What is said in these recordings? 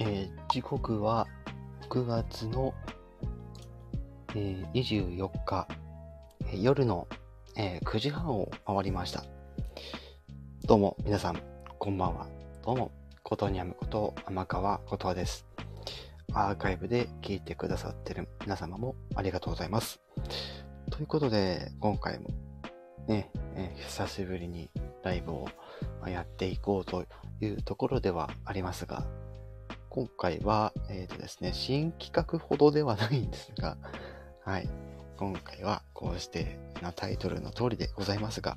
えー時刻は9月の、えー24日、えー夜の、えー9時半を回りました。どうも皆さん、こんばんは。どうも、ことにゃむこと天川ことわです。アーカイブで聞いてくださってる皆様もありがとうございます。ということで、今回もね、えー久しぶりにライブをやっていこうというところではありますが、今回は、えっ、とですね、新企画ほどではないんですが、はい。今回はこうしてなタイトルの通りでございますが、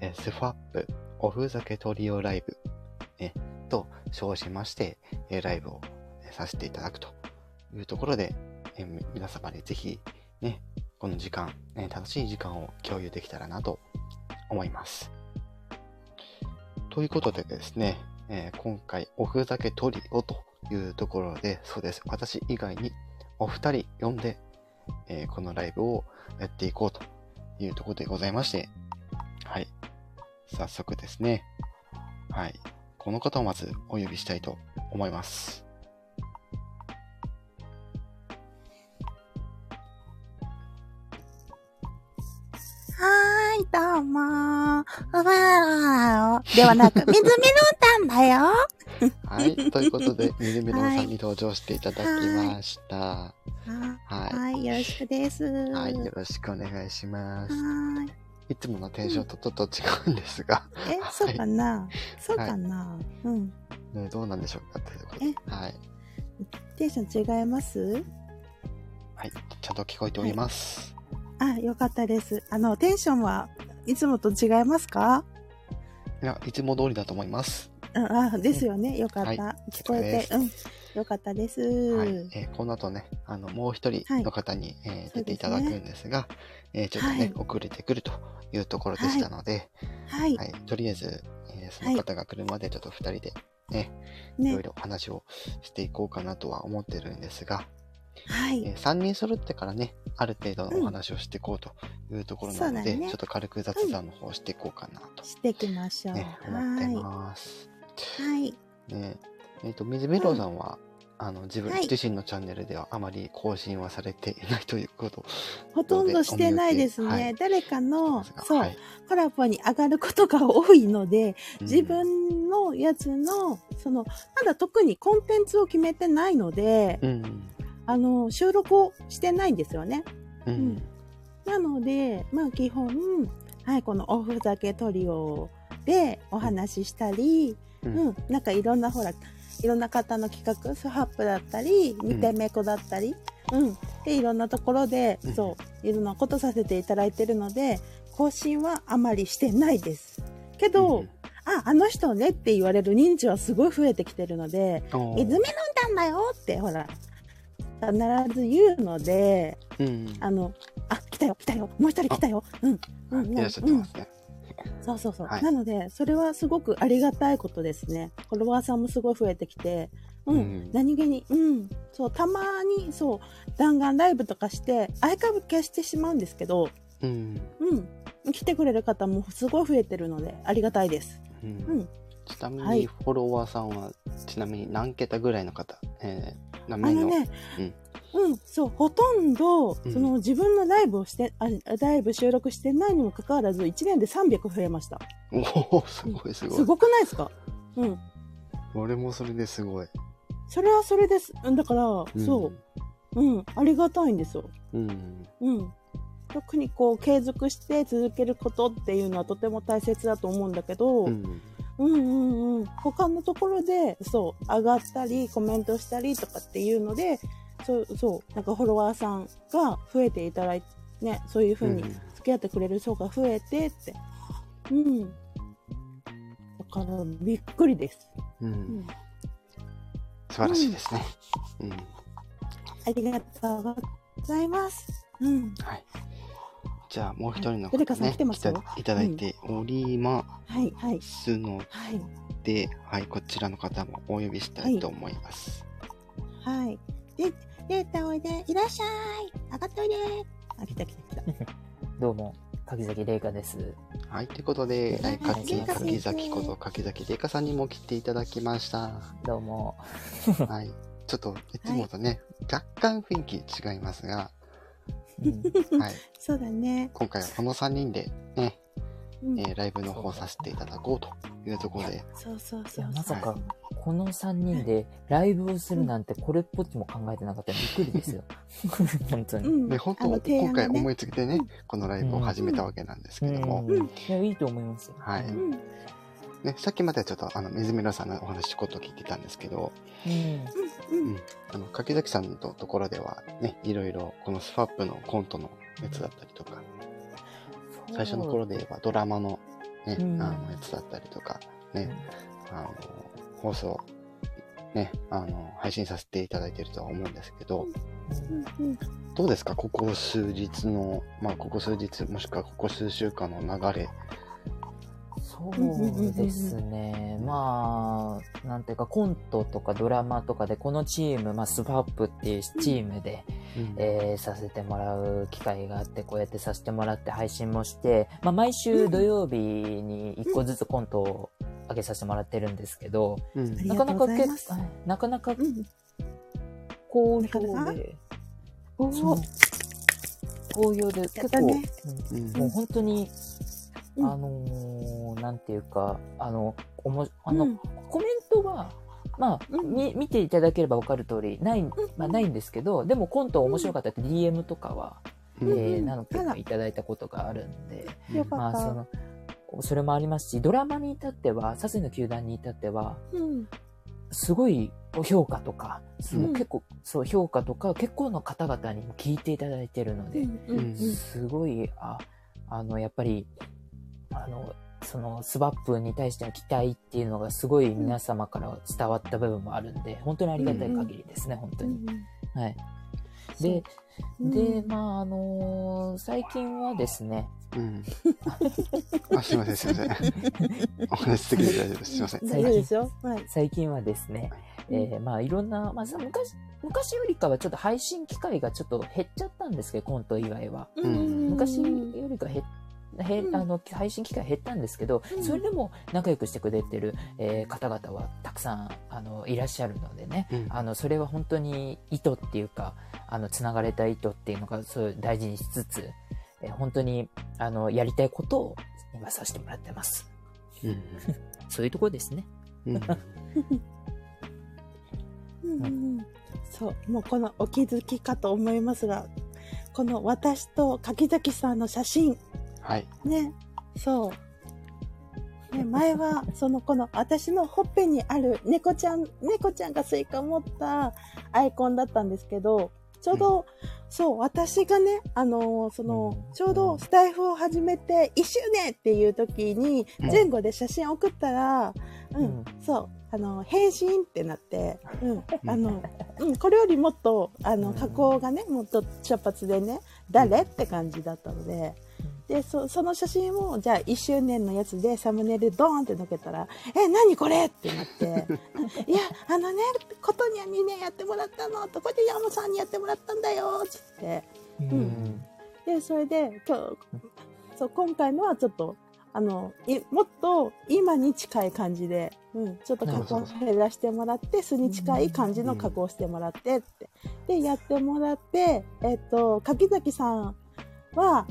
えースファップおふざけトリオライブ、えと称しまして、えライブをえさせていただくというところで、え皆様にぜひね、この時間、え楽しい時間を共有できたらなと思います。ということでですね、えー今回おふざけトリオというところで、そうです。私以外にお二人呼んで、えーこのライブをやっていこうというところでございまして、はい。早速ですね、はい。この方をまずお呼びしたいと思います。はーい、どうもー。うわーではなく、水メロンタンだよ。はい。ということで、みるみるんさんに登場していただきました。ははい、よろしくです。い。ははい。よろしくお願いします。ーい。いつものテンションとちょっと違うんですが、え、そうかな？そうかな？うん。ね、どうなんでしょうかということで。はい。テンション違います？はい。ちゃんと聞こえております。あ、よかったです。あの、テンションはいつもと違いますか？い、や、いつも通りだと思います。うん、あ、ですよね。よかった。はい聞こえて、うん。よかったです。はい。えーこの後ね、あの、もう一人の方に、えーそうですね出ていただくんですが、えーちょっとね、はい遅れてくるというところでしたので、はい。はい。とりあえず、えーその方が来るまでちょっと二人でね、いろいね。ろ話をしていこうかなとは思ってるんですが、はい。え3人揃ってからね、ある程度のお話をしていこうというところなので、そうだねちょっと軽く雑談の方をしていこうかなと、していきましょう。ね、思ってはます。い。はい。ねえっ、と、水メロさんは、あの、自分、はい自身のチャンネルではあまり更新はされていないということほとんどしてないですね。はい誰かの、そう、はいコラボに上がることが多いので、うん自分のやつの、その、まだ特にコンテンツを決めてないので、うん。あの、収録をしてないんですよね。うん。うんなので、まあ基本、はい、このおふざけトリオでお話ししたり、ううん。ん、なんかいろんなほら、いろんな方の企画、スハップだったり、ん。見てめこだったり、うん、で、いろんなところで、うん。そう、いろんなことさせていただいてるので、更新はあまりしてないです。けど、うんあ、あの人ねって言われる認知はすごい増えてきてるので、おー。水メロンタンだよって、ほら、必ず言うので、うん。あの、あ、来たよ、来たよ、もう一人来たよ、うん、うん、うん、いらっしゃってますね。そうそうそう。はいなので、それはすごくありがたいことですね。フォロワーさんもすごい増えてきて、うん、うん何気に、うん、そう、たまに、そう、弾丸ライブとかして、アーカイブ消してしまうんですけど、うん。うん、来てくれる方もすごい増えてるので、ありがたいです。う。うんん。ちなみはいに、フォロワーさんは、ちなみに何桁ぐらいの方、えー、名の、のね、うんうん、そう、ほとんど、うんその自分のライブをして、あライブ収録してないにもかかわらず、1年で300増えました。おおすごいすごい。すごくないですか？うん。俺もそれですごい。それはそれです。うんだから、んそう。うん、ありがたいんですよ。うん。うん。特にこう、継続して続けることっていうのはとても大切だと思うんだけど、ううん、うんうんうん他のところで、そう、上がったり、コメントしたりとかっていうので、そう、そう、なんかフォロワーさんが増えていただいて、ね、そういうふうにうん付き合ってくれる人が増えてって。うん。だから、びっくりです。う。うんん。素晴らしいですね。うん。ありがとうございます。うん。はい。じゃあ、もう一人の誰かさん方ね、来てますよ来たいただいておりまはい、はい。すのはい。で、はい、こちらの方もお呼びしたいと思います。はい。で、データおいで、いらっしゃい。上がっておいで。あ、来た来た来た。どうも、柿崎玲香です。はい、ということで、はいえーかきはい柿崎こと柿崎玲香さんにも来ていただきました。どうも。はい。ちょっと、いつもとね、若干雰囲気違いますが、うんはい。そうだね。今回はこの3人でね、うんえーライブの方させていただこうというところで、そうそういやそう。まさか、この3人でライブをするなんて、これっぽっちも考えてなかったびっくりですよ。本当に。うん。ね、本当、あの提今案がね回思いつきでね、このライブを始めたわけなんですけども、うんいや、いいと思いますよ。はいうん。ね、さっきまではちょっと、あの、水村さんのお話ちょこっと聞いてたんですけど、うん。うん。あの、柿崎さんのところではね、いろいろ、このスファップのコントのやつだったりとか、最初の頃で言えばドラマのね、うんあのやつだったりとか、ね、あの、放送、ね、あの、配信させていただいているとは思うんですけど、どうですか？ここ数日の、まあ、ここ数日、もしくはここ数週間の流れ。そうですね。まあ、なんていうか、コントとかドラマとかで、このチーム、まあ、スファップっていうチームで、えーさせてもらう機会があって、こうやってさせてもらって配信もして、まあ、毎週土曜日に一個ずつコントを上げさせてもらってるんですけど、うん。なかなかけます。はいなかなかうん。好評で、う。お。好評で、結構、たね。うん。もう本当に、うん。あのーなんていうか、あの、おも、あの、うん。コメントは、まあ、うん。み、見ていただければわかる通り、ない、まあ、ないんですけど、でもコント面白かったって DM とかは、うん。えー、うん。何件あからいただいたことがあるんで、まあ、そ。の、それもありますし、ドラマに至っては、サセの球団に至っては、うん。すごい評価とか、うん。結構、そう、評価とか、結構の方々にも聞いていただいてるので、うん。うん。すごい、あ、あの、やっぱり、あの、そのスワップに対しての期待っていうのがすごい皆様から伝わった部分もあるんで、本当にありがたい限りですね、本当に。はい。で、うんで、まあ、あのー最近はですね、うん。あ、すいません、すいません。お話しすぎて大丈夫です。すいません。大丈夫ですよ。はい。最近はですね、えーまあ、いろんな、まあ、さ昔、昔よりかはちょっと配信機会がちょっと減っちゃったんですけど、コント以外は。ん昔よりか減っへうん。あの配信機会減ったんですけど、うん。それでも仲良くしてくれてる、えー方々はたくさんあのいらっしゃるのでね、うん。あのそれは本当に意図っていうかあのつながれた糸っていうのがそう大事にしつつ、えー本当にあのやりたいことを今させてもらってます。うん そういうところですね。うんうん。うん。そう、もうこのお気づきかと思いますが、この私と柿崎さんの写真、はい。ね、そう。ね、前は、その、この、私のほっぺにある猫ちゃん、猫ちゃんがスイカ持ったアイコンだったんですけど、ちょうど、そう、私がね、あのーその、うん。ちょうどスタイフを始めて1周年っていう時に、うん。前後で写真送ったら、うん、うん。そう、あの、返信ってなって、うん、あの、うん、これよりもっと、あの、うん。加工がね、もっと茶髪でね、誰？って感じだったので、で、そその写真を、じゃあ1周年のやつでサムネイルドーンってのけたら、え、何これってなって、いや、あのね、ことにゃにね、やってもらったの、とこで山さんにやってもらったんだよ、つって。うんで、それで、今日、そう、今回のはちょっと、あの、いもっと今に近い感じで、うん、ちょっと加工減らしてもらって、素に近い感じの加工してもらってって。で、やってもらって、えっと、柿崎さんは、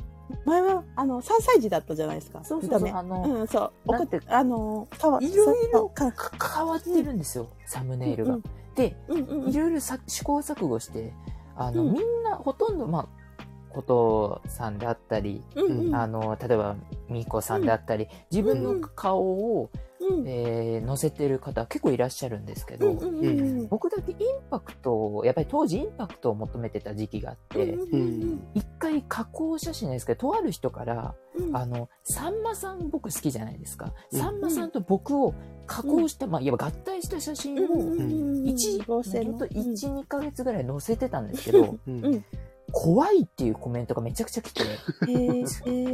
前は、あの、3歳児だったじゃないですか。そうそうそうあのうん、そう。だって送あの、かわいろいろ変わってるんですよ、サムネイルが。うんでうんうんうんいろいろさ試行錯誤して、あの、うんみんな、ほとんど、まあ、ことさんであったり、うんうんあの、例えば、みーこさんであったり、自分の顔を、うんえー載せてる方結構いらっしゃるんですけど、うんうんうん僕だけインパクトを、やっぱり当時インパクトを求めてた時期があって、うん一回加工写真ですけど、とある人から、うん。あの、さんまさん僕好きじゃないですか。うん。さんまさんと僕を加工した、まあ、いわば合体した写真を、一、合成の。ほんと1、2ヶ月ぐらい載せてたんですけど、うん。うん怖いっていうコメントがめちゃくちゃ来て、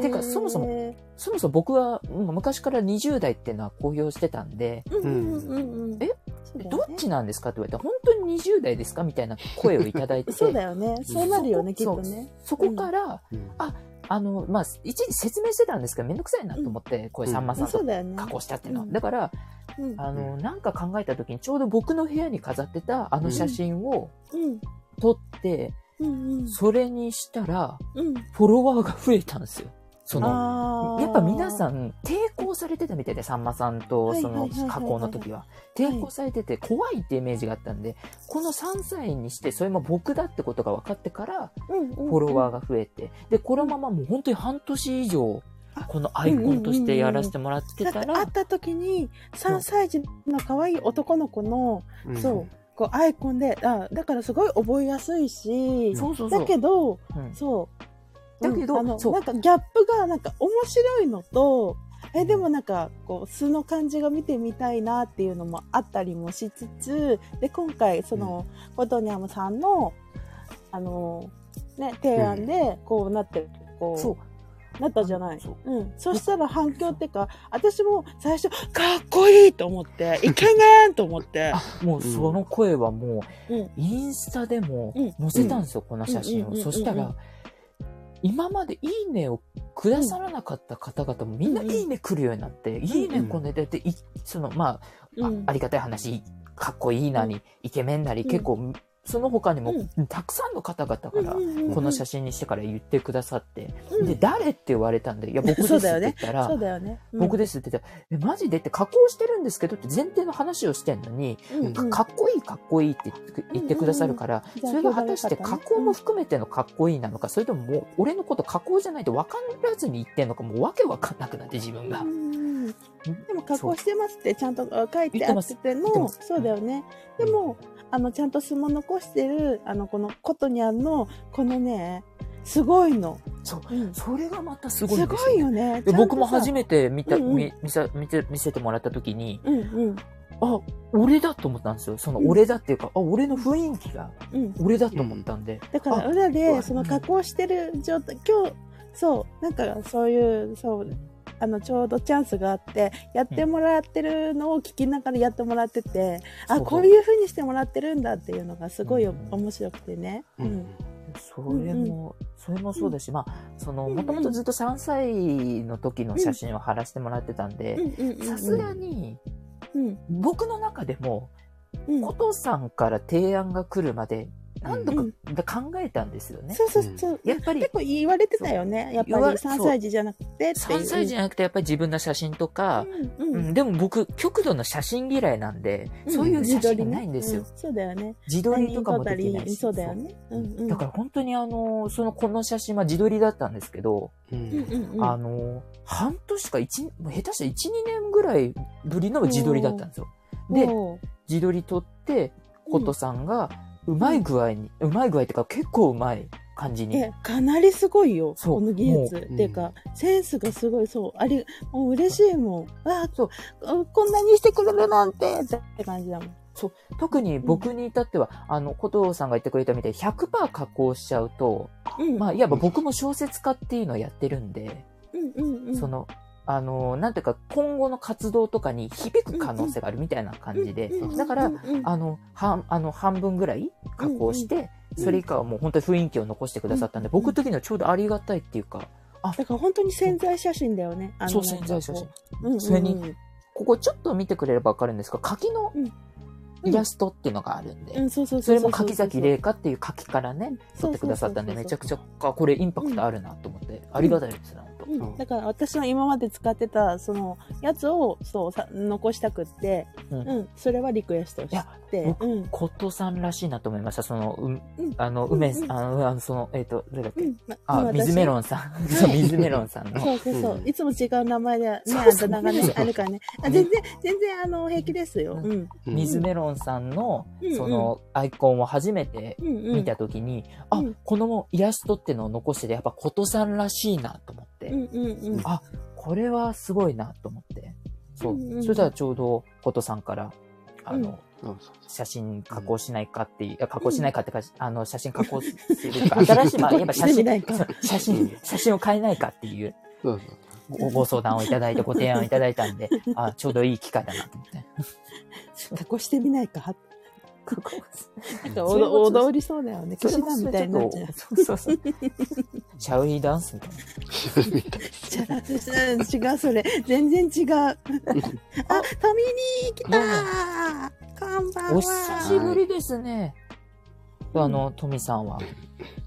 てかそもそもそもそも僕はうん昔から20代っていうのは公表してたんで、うんうんうんうんえ？どっちなんですかって言われたら、本当に20代ですかみたいな声をいただいて、そうだよね。そうなるよね、きっとね。そこから、うんああの、まあ、一時説明してたんですけど、めんどくさいなと思って、これさんまさんとそうだよね。加工したっていうのは。うんだから、うん。あの、なんか考えた時に、ちょうど僕の部屋に飾ってたあの写真をうん。撮って、うん。うん。それにしたら、うん。フォロワーが増えたんですよ。その、やっぱ皆さん抵抗されてたみたいで、さんまさんとその加工の時は。抵抗されてて怖いってイメージがあったんで、この3歳にしてそれも僕だってことが分かってから、フォロワーが増えて、で、このままもう本当に半年以上、このアイコンとしてやらせてもらってたらだって会っ、た時に3歳児の可愛い男の子の、うんそうこうアイコンであだからすごい覚えやすいしそうそうそう。だけどうん。そう。だけどうんあのなんかギャップがなんか面白いのとえでもなんかこう素の感じが見てみたいなっていうのもあったりもしつつで今回その、コトニャムさんのあのね提案でこうなってこう。なったじゃない。そううん。そしたら反響ってか、私も最初、かっこいいと思って、イケメンと思って。あ、もうその声はもう、うん。インスタでもうん載せたんですよ、この写真を。そしたら、今までいいねをくださらなかった方々もみんなうんいいね来るようになって、いいねこねてて、いその、まあ、ありがたい話、かっこいいなり、イケメンなり、うん結構、その他にも、うたくさんの方々から、うんこの写真にしてから言ってくださって、うん。で、誰って言われたんで、いや、僕ですって言ったら、そうだよね。うん。僕ですって言ったら、え、マジでって加工してるんですけどって前提の話をしてんのに、うんうん。かっこいいかっこいいって言ってくださるから、うんそれが果たして加工も含めてのかっこいいなのか、それとももう俺のこと加工じゃないと分からずに言ってんのか、もうわけわかんなくなって自分が。う。んでも加工してますってちゃんとあ書いてあってての、言ってます。そうだよね。でも、あの、ちゃんと相撲残してる、あの、このコトニャンの、このね、すごいの。そう。うんそれがまたすすごいんですごいよ、よね。で僕も初めめて見た、うんうん見見さ見て見せてもらった時に、うんうん。あ、俺だと思ったんですよ。そのうん俺だっていうか、あ、俺の雰囲気がうん。俺だと思ったんで。だからあ裏でうんその加工してる状態、今日、そう、なんかそういう、そう、あの、ちょうどチャンスがあって、やってもらってるのを聞きながらやってもらってて、うそう。こういう風にしてもらってるんだっていうのがすごいうん。面白くてね。ううん。ん。それも、それもそうだし、まあ、その、うんもともとずっと3歳の時の写真を貼らせてもらってたんで、うんうんうんさすがに、うん。僕の中でも、うん。コトさんから提案が来るまで、何度うんか考えたんですよね。そうそうそう。やっぱり結構言われてたよね。やっぱり言わ3歳児じゃなくてっていう。3歳児じゃなくてやっぱり自分の写真とか、うんうんうん、でも僕、極度の写真嫌いなんで、そういう写真がないんですよ。うそうだよね。自撮りとかもできないし。そうだよね。うんうん。だから本当にあの、その、この写真は自撮りだったんですけど。あの、半年か一、下手したら1、2年ぐらいぶりの自撮りだったんですよ。で、自撮り撮って、コトさんが、うまい具合に、うまい具合っていうか結構うまい感じに。え、かなりすごいよ。そうこの技術。っていうか、センスがすごい、そう。あり、もう嬉しいもん。あそうあこんなにしてくれるなんてって感じだもん。特に僕に至っては、あの、コトさんが言ってくれたみたいに100%加工しちゃうと、うん。まあ、いわば僕も小説家っていうのをやってるんで、うんうんうん。その、あの、なんていうか、今後の活動とかに響く可能性があるみたいな感じで、だから、あの、半、あの、半分ぐらい加工して、それ以下はもう本当に雰囲気を残してくださったんで、僕的にはちょうどありがたいっていうか、あだから本当に潜在写真だよね。あのそう、潜在写真。。それにここちょっと見てくれればわかるんですが、柿のイラストっていうのがあるんで、そ。れも柿崎玲香っていう柿からね、撮ってくださったんで、めちゃくちゃ、あこれインパクトあるなと思って、ありがたいですね、本当うん、だから私は今まで使ってたそのやつをそうさ残したくって、ううん。んそれはリクエストしいやて、僕うん。コットさんらしいなと思いました。その、うん。うんあの、うん梅、うんあの、あのその、えっ、と、どれだっけ、うん。まあ、水メロンさん。そう、水メロンさんの。そうそうそう、うん。いつも違う名前でね、あだ名がねそう、あるからね。あ全然、全然、あの、平気ですよ。ううん。うん。水メロンさんの、うんその、アイコンを初めてうんうん。見たときに、あうん、このイラストってのを残してて、やっぱコトさんらしいなと思って、うんうんうん。あ、これはすごいなと思って。そう。うんうんそれではちょうどコトさんから、あの、うんそうそう写真加工しないかっていう、いや加工しないかってか、あの、写真加工するか、新しい、まあ、やっぱ写真写真、写真を変えないかっていうそうそうごご相談をいただいて、ご提案をいただいたんで、あ、ちょうどいい機会だなと思って。加工してみないか。加工なんかそれもちょっと踊踊りそうだよね。騎士団みたいになっちゃう。そうそうそう。シャウリーダンスみたいな。違う、それ。全然違う。あ、トミーに来たーこんばんは。お久しぶりですね。あの、トミさんは。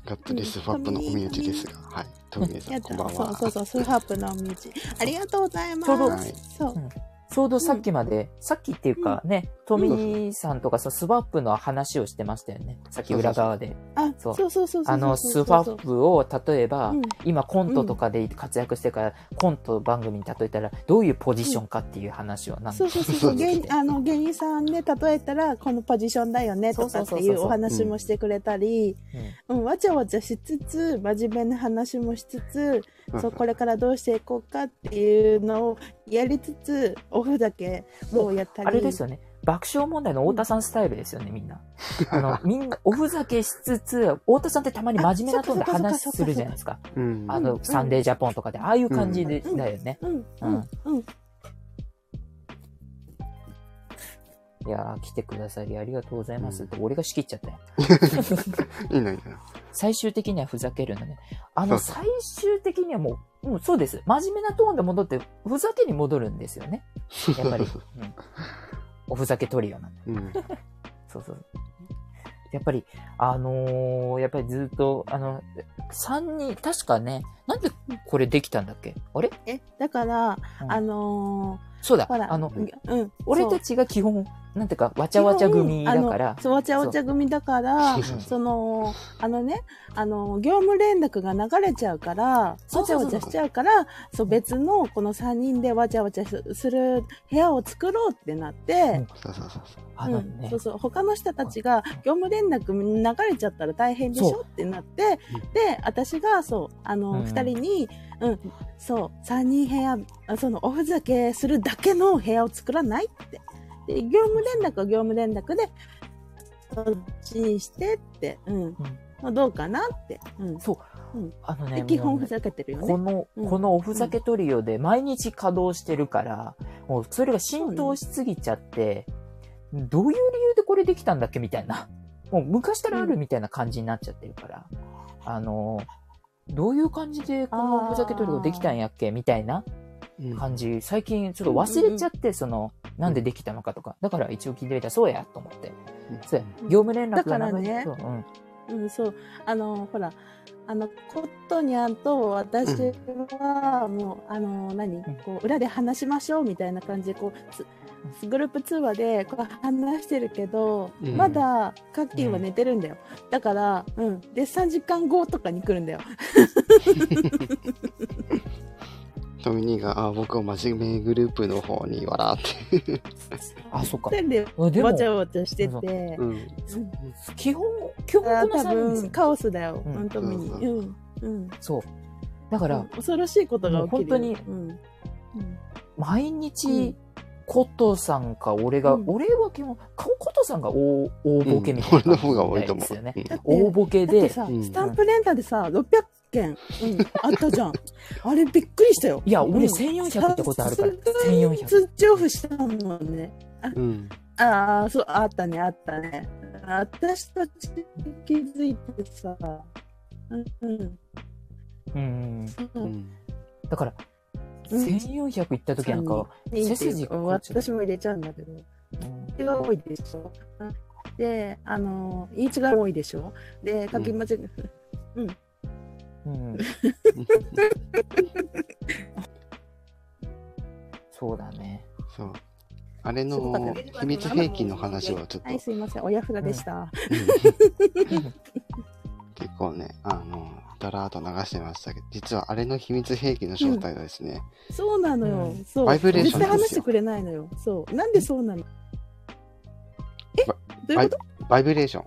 ガッツリスファップのお身内ですが、はい。トミネさん、こんばんは。そう。そうそう、スーハップの道。ありがとうございます。そう。ちょうどさっきまで、さっきっていうかね、トミさんとかさ、スワップの話をしてましたよね。さっき裏側で。あ、そそううそうそうそう。あの、スワップを例えば、うん。今コントとかで活躍してから、コント番組に例えたら、どういうポジションかっていう話をなんか。そうそうそうそう。芸あの芸人さんで例えたらこのポジションだよねとかっていうお話もしてくれたり、うん、わちゃわちゃしつつ真面目な話もしつつ、うん。そうこれからどうしていこうかっていうのをやりつつオフだけをやったりあれですよね。爆笑問題の太田さんスタイルですよね、みんな。あの、みんな、おふざけしつつ、太田さんってたまに真面目なトーンで話するじゃないですか。うん。あの、サンデージャポンとかで、ああいう感じで、うんだよね。うんうんいやー、来てくださりありがとうございますって、俺が仕切っちゃったよ。いいのいいの。最終的にはふざけるんだね。あの、そう最終的にはもう、うん、そうです。真面目なトーンで戻って、ふざけに戻るんですよね。やっぱり。うん、おふざけトリオなんで。うん。そうそう。やっぱり、あのーやっぱりずっと、あの、3人、確かね、なんでこれできたんだっけ？あれ、えだから、うんあのそうだ。あの、うん、俺たちが基本、なんていうか、わちゃわちゃ組だから。そう、わちゃわちゃ組だから、その、あのね、あの、業務連絡が流れちゃうから、わちゃわちゃしちゃうから、そう、別のこの3人でわちゃわちゃすする部屋を作ろうってなって、そうそうそう。あのね。うんそう、そう、他の人たちが業務連絡流れちゃったら大変でしそょってなって、で、私が、そう、あの、うん。二、人に、うん、そう、三人部屋、あその、おふざけするだけの部屋を作らないって。で、業務連絡は業務連絡で、そっちにしてって、うん。まあどうかなって。うん。そううん。あのね、で、基本ふざけてるよね。この、うんこのおふざけトリオで毎日稼働してるから、もうそれが浸透しすぎちゃって、どういう理由でこれできたんだっけみたいな。もう昔からあるみたいな感じになっちゃってるから、あの、どういう感じでこのおふざけトリオできたんやっけみたいなうん。感じ、最近ちょっと忘れちゃって、その、なんでできたのかとか。だから一応聞いてみたら、そうやと思って。そうや、業務連絡がだからね。そう。うん。うん、そう。あの、ほら、あの、コットニャンと私は、もう、あの、何？こう、裏で話しましょうみたいな感じで、こう、つグループ通話でこう話してるけど、うんまだカッキーは寝てるんだよ。だから、うん。で、3時間後とかに来るんだよ。トミニーが、あ、僕は真面目グループの方に笑って。あ、そっか。で、わちゃわちゃしててう、ん。うん基本、基本多3分、人。カオスだよ。うん本当に。うんうん。うん。そう。だから、うん恐ろしいことが起きる本うん。うん毎う日ん、コトさんか、俺が、うん俺は基本、ココトさんが大大ボケみたいな俺の方が多いと思う。ですよね。うん大ボケで、だってさ、うんスタンプレンタルでさ、600件、うん、あったじゃん。あれびっくりしたよ。いや、俺うん1400ってことあるから、さすがに1400。通知オフしたもんね。うん。ああ、そう、あったね、あったね。私たち気づいてさ、うん、うん。うん。ううんん。だから、うん1400行った時なんか、背筋私も入れちゃうんだけど。が多いでしょ。で、あの、言い違いが多いでしょ？で、書き間違い、うん。そうだね。そう。あれのね秘密兵器の話はちょっと、はい、すいません。親札でした。うん結構ね、あの、だらーっと流してましたけど、実はあれの秘密兵器の正体がですね、そうなのよ。うんそう。バイブレーション絶対話してくれないのよ。そう。なんでそうなの？え？どばういうこと？バイブレーション。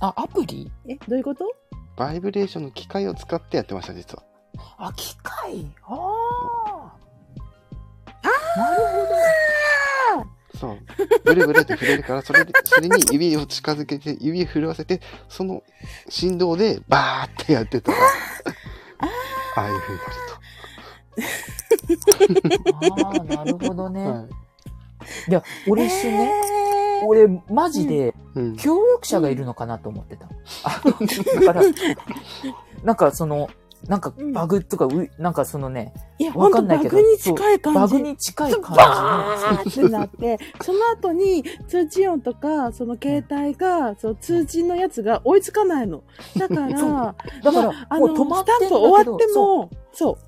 あ、アプリ？え？どういうこと？バイブレーションの機械を使ってやってました、実は。あ、機械？ああ。なるほど。そう。ブルブルって触れるから、それで、それに指を近づけて、指を震わせて、その振動でバーってやってたら、ああいう風になるああ、なるほどね。と。はい。いや、俺一瞬ね、俺、マジで、うん。協力者がいるのかなと思ってた。あのだから、なんかその、なんかバグとか、うなんかそのね、いや、わかんないけどバグに近い感じ。バグに近い感バーってなって、その後に通知音とか、その携帯が、その通知のやつが追いつかないの。だから、じ。だから、あの、もう止まってスタンプ終わっても、そう。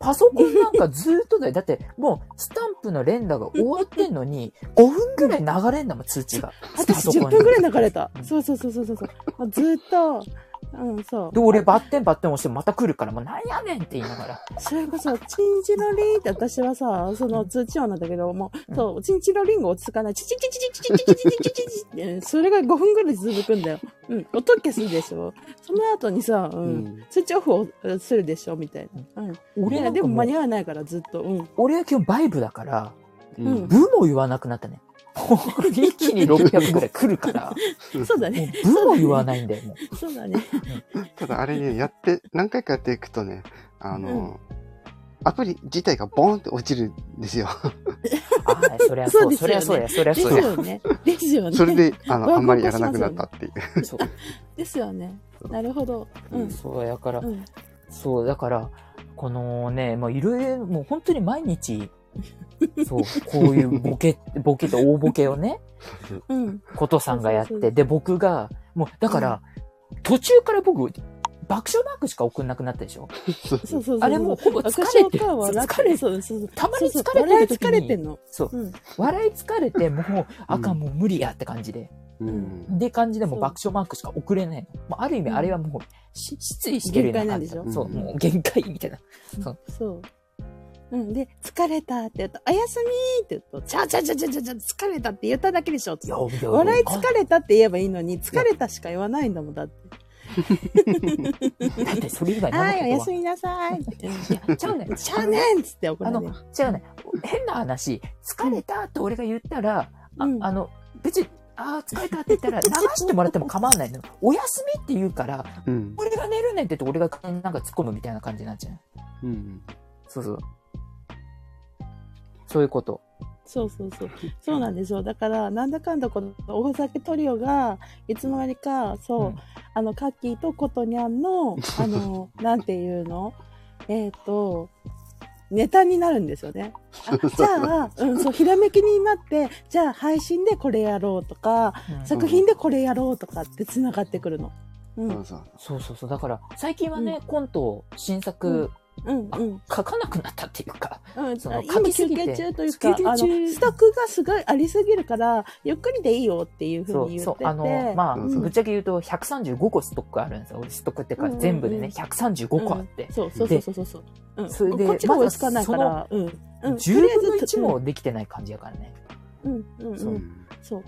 パソコンなんかずーっとだよ。だって、もう、スタンプの連打が終わってんのに、5分ぐらい流れんだもん、通知が。私10パソコンに分ぐらい流れたう。んそうそうそうそうそう。ずーっと、うん、そう。で、俺、バッテンバッテン押してまた来るから、もうなんやねんって言いながら。それこそ、チンチロリンって私はさ、その通知音なんだけど、もうそう、チンチロリンが落ち着かない。チチチチチチチチチチチチチチって、それが5分ぐらい続くんだよ。うん、音消すでしょ。その後にさ、う、うんん。スイッチオフをするでしょ、みたいな。うん。俺でも間に合わないから、ずっと。うん。俺は基本バイブだから、うん部も言わなくなったね。一気に600ぐらい来るから、もそうだね。う部も言わないんだよ、もう。そうだね。ただあれね、やって、何回かやっていくとね、あの、アプリ自体がボーンって落ちるんですよ。ああ、そりゃそう、そりゃそうや、そりゃですそうや。よね。ですよね。それで、あの、あんまりやらなくなったっていう。そうですよね。なるほど。うん。そうやからう、ん。そう、だから、このね、もういろいろ、もう本当に毎日、そう、こういうボケ、ボケと大ボケをね、うん。ことさんがやって、そうそうそうで、僕が、もう、だから、途中から僕、爆笑マークしか送んなくなったでしょ？そうそうそう。あれもうほぼ疲れてる疲れそうそうそう。たまにそう疲れてる時にそう笑い疲れてんの。そう。うん。笑い疲れて、もう、あかん、もう無理やって感じで。うん。で、感じでもうそう爆笑マークしか送れないの。もうある意味、うんあれはもう、し失意してるような感じ限界なんでしそう、ょもう限界みたいな。そう。うん。で、疲れたって言うと、おやすみって言うと、ちゃうちゃうちゃうちゃうちゃうちゃう疲れたって言っただけでしょ。つっていやいや笑い疲れたって言えばいいのに、疲れたしか言わないんだもん、だって。だってそれ以外何のはい、おやすみなさいって。いや、ちゃうねん。ちゃうねんっつって怒あの、られる。違うね。変な話、疲れたって俺が言ったら、うんああの、別に、ああ、疲れたって言ったら流してもらっても構わないのよ。おやすみって言うから、うん。俺が寝るねんって言って俺がなんか突っ込むみたいな感じになっちゃう。うん。そうそう。そういうこと。そうそうそう。そうなんですよ。だから、なんだかんだこのおふざけトリオが、いつの間にか、そう、うんあの、カッキーとコトニャンの、あの、なんていうの？えっ、と、ネタになるんですよね。あじゃあ、うん、そう、ひらめきになって、じゃあ配信でこれやろうとか、うん作品でこれやろうとかって繋がってくるの。うん。そうそうそう。だから、最近はね、コント、新作、うん、うん。書かなくなったっていうか、うん、その今書きすぎて休憩中というか、休憩中あの、ストックがすごいありすぎるから、ゆっくりでいいよっていうふそうう、そう、に言ってて。あの、まあ、うんぶっちゃけ言うと、135個ストックあるんですよ。俺ストックっていうか、うんうんうん全部でね、135個あって。そうそうそうそうそう。うん、それでこっちが追いつかないから、うん。うん。10分の1もできてない感じやからね。うん、うん、そううん。そう。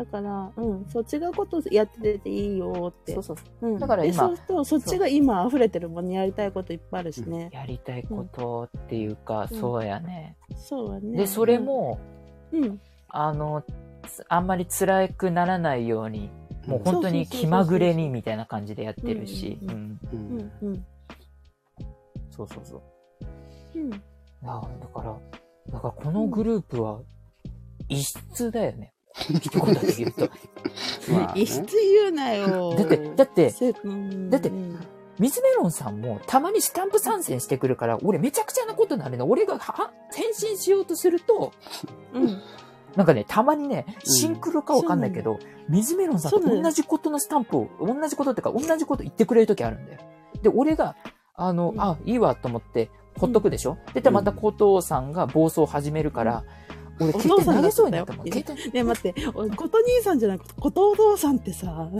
だから、うん、そう違うことやってていいよって。そうそう。うん、だから今でそうすると、そっちが今溢れてるもんね、やりたいこといっぱいあるしね。やりたいことっていうか、うんそうやね。そうだね。で、それ、も、うん。あの、つあんまり辛くならないように、もう本当に気まぐれにみたいな感じでやってるし、ううんん。う。うんん、うん。そうそうそう。うん。いやだから、だからこのグループは異質だよね。一言で言うと。まあね言うなよ。だって、だって、だってうん水メロンさんもたまにスタンプ参戦してくるから、俺めちゃくちゃなことになるの。俺がは返信しようとすると、うん。なんかね、たまにね、シンクロかわかんないけど、水メロンさんと同じことのスタンプを、同じことってか、同じこと言ってくれるときあるんだよ。で、俺が、あの、うんあ、いいわと思って、ほっとくでしょ、で、また小藤さんが暴走を始めるから、俺、お携父さん投げそうになったもん。ねえ待って、おこと兄さんじゃなくて、ことお父さんってさ、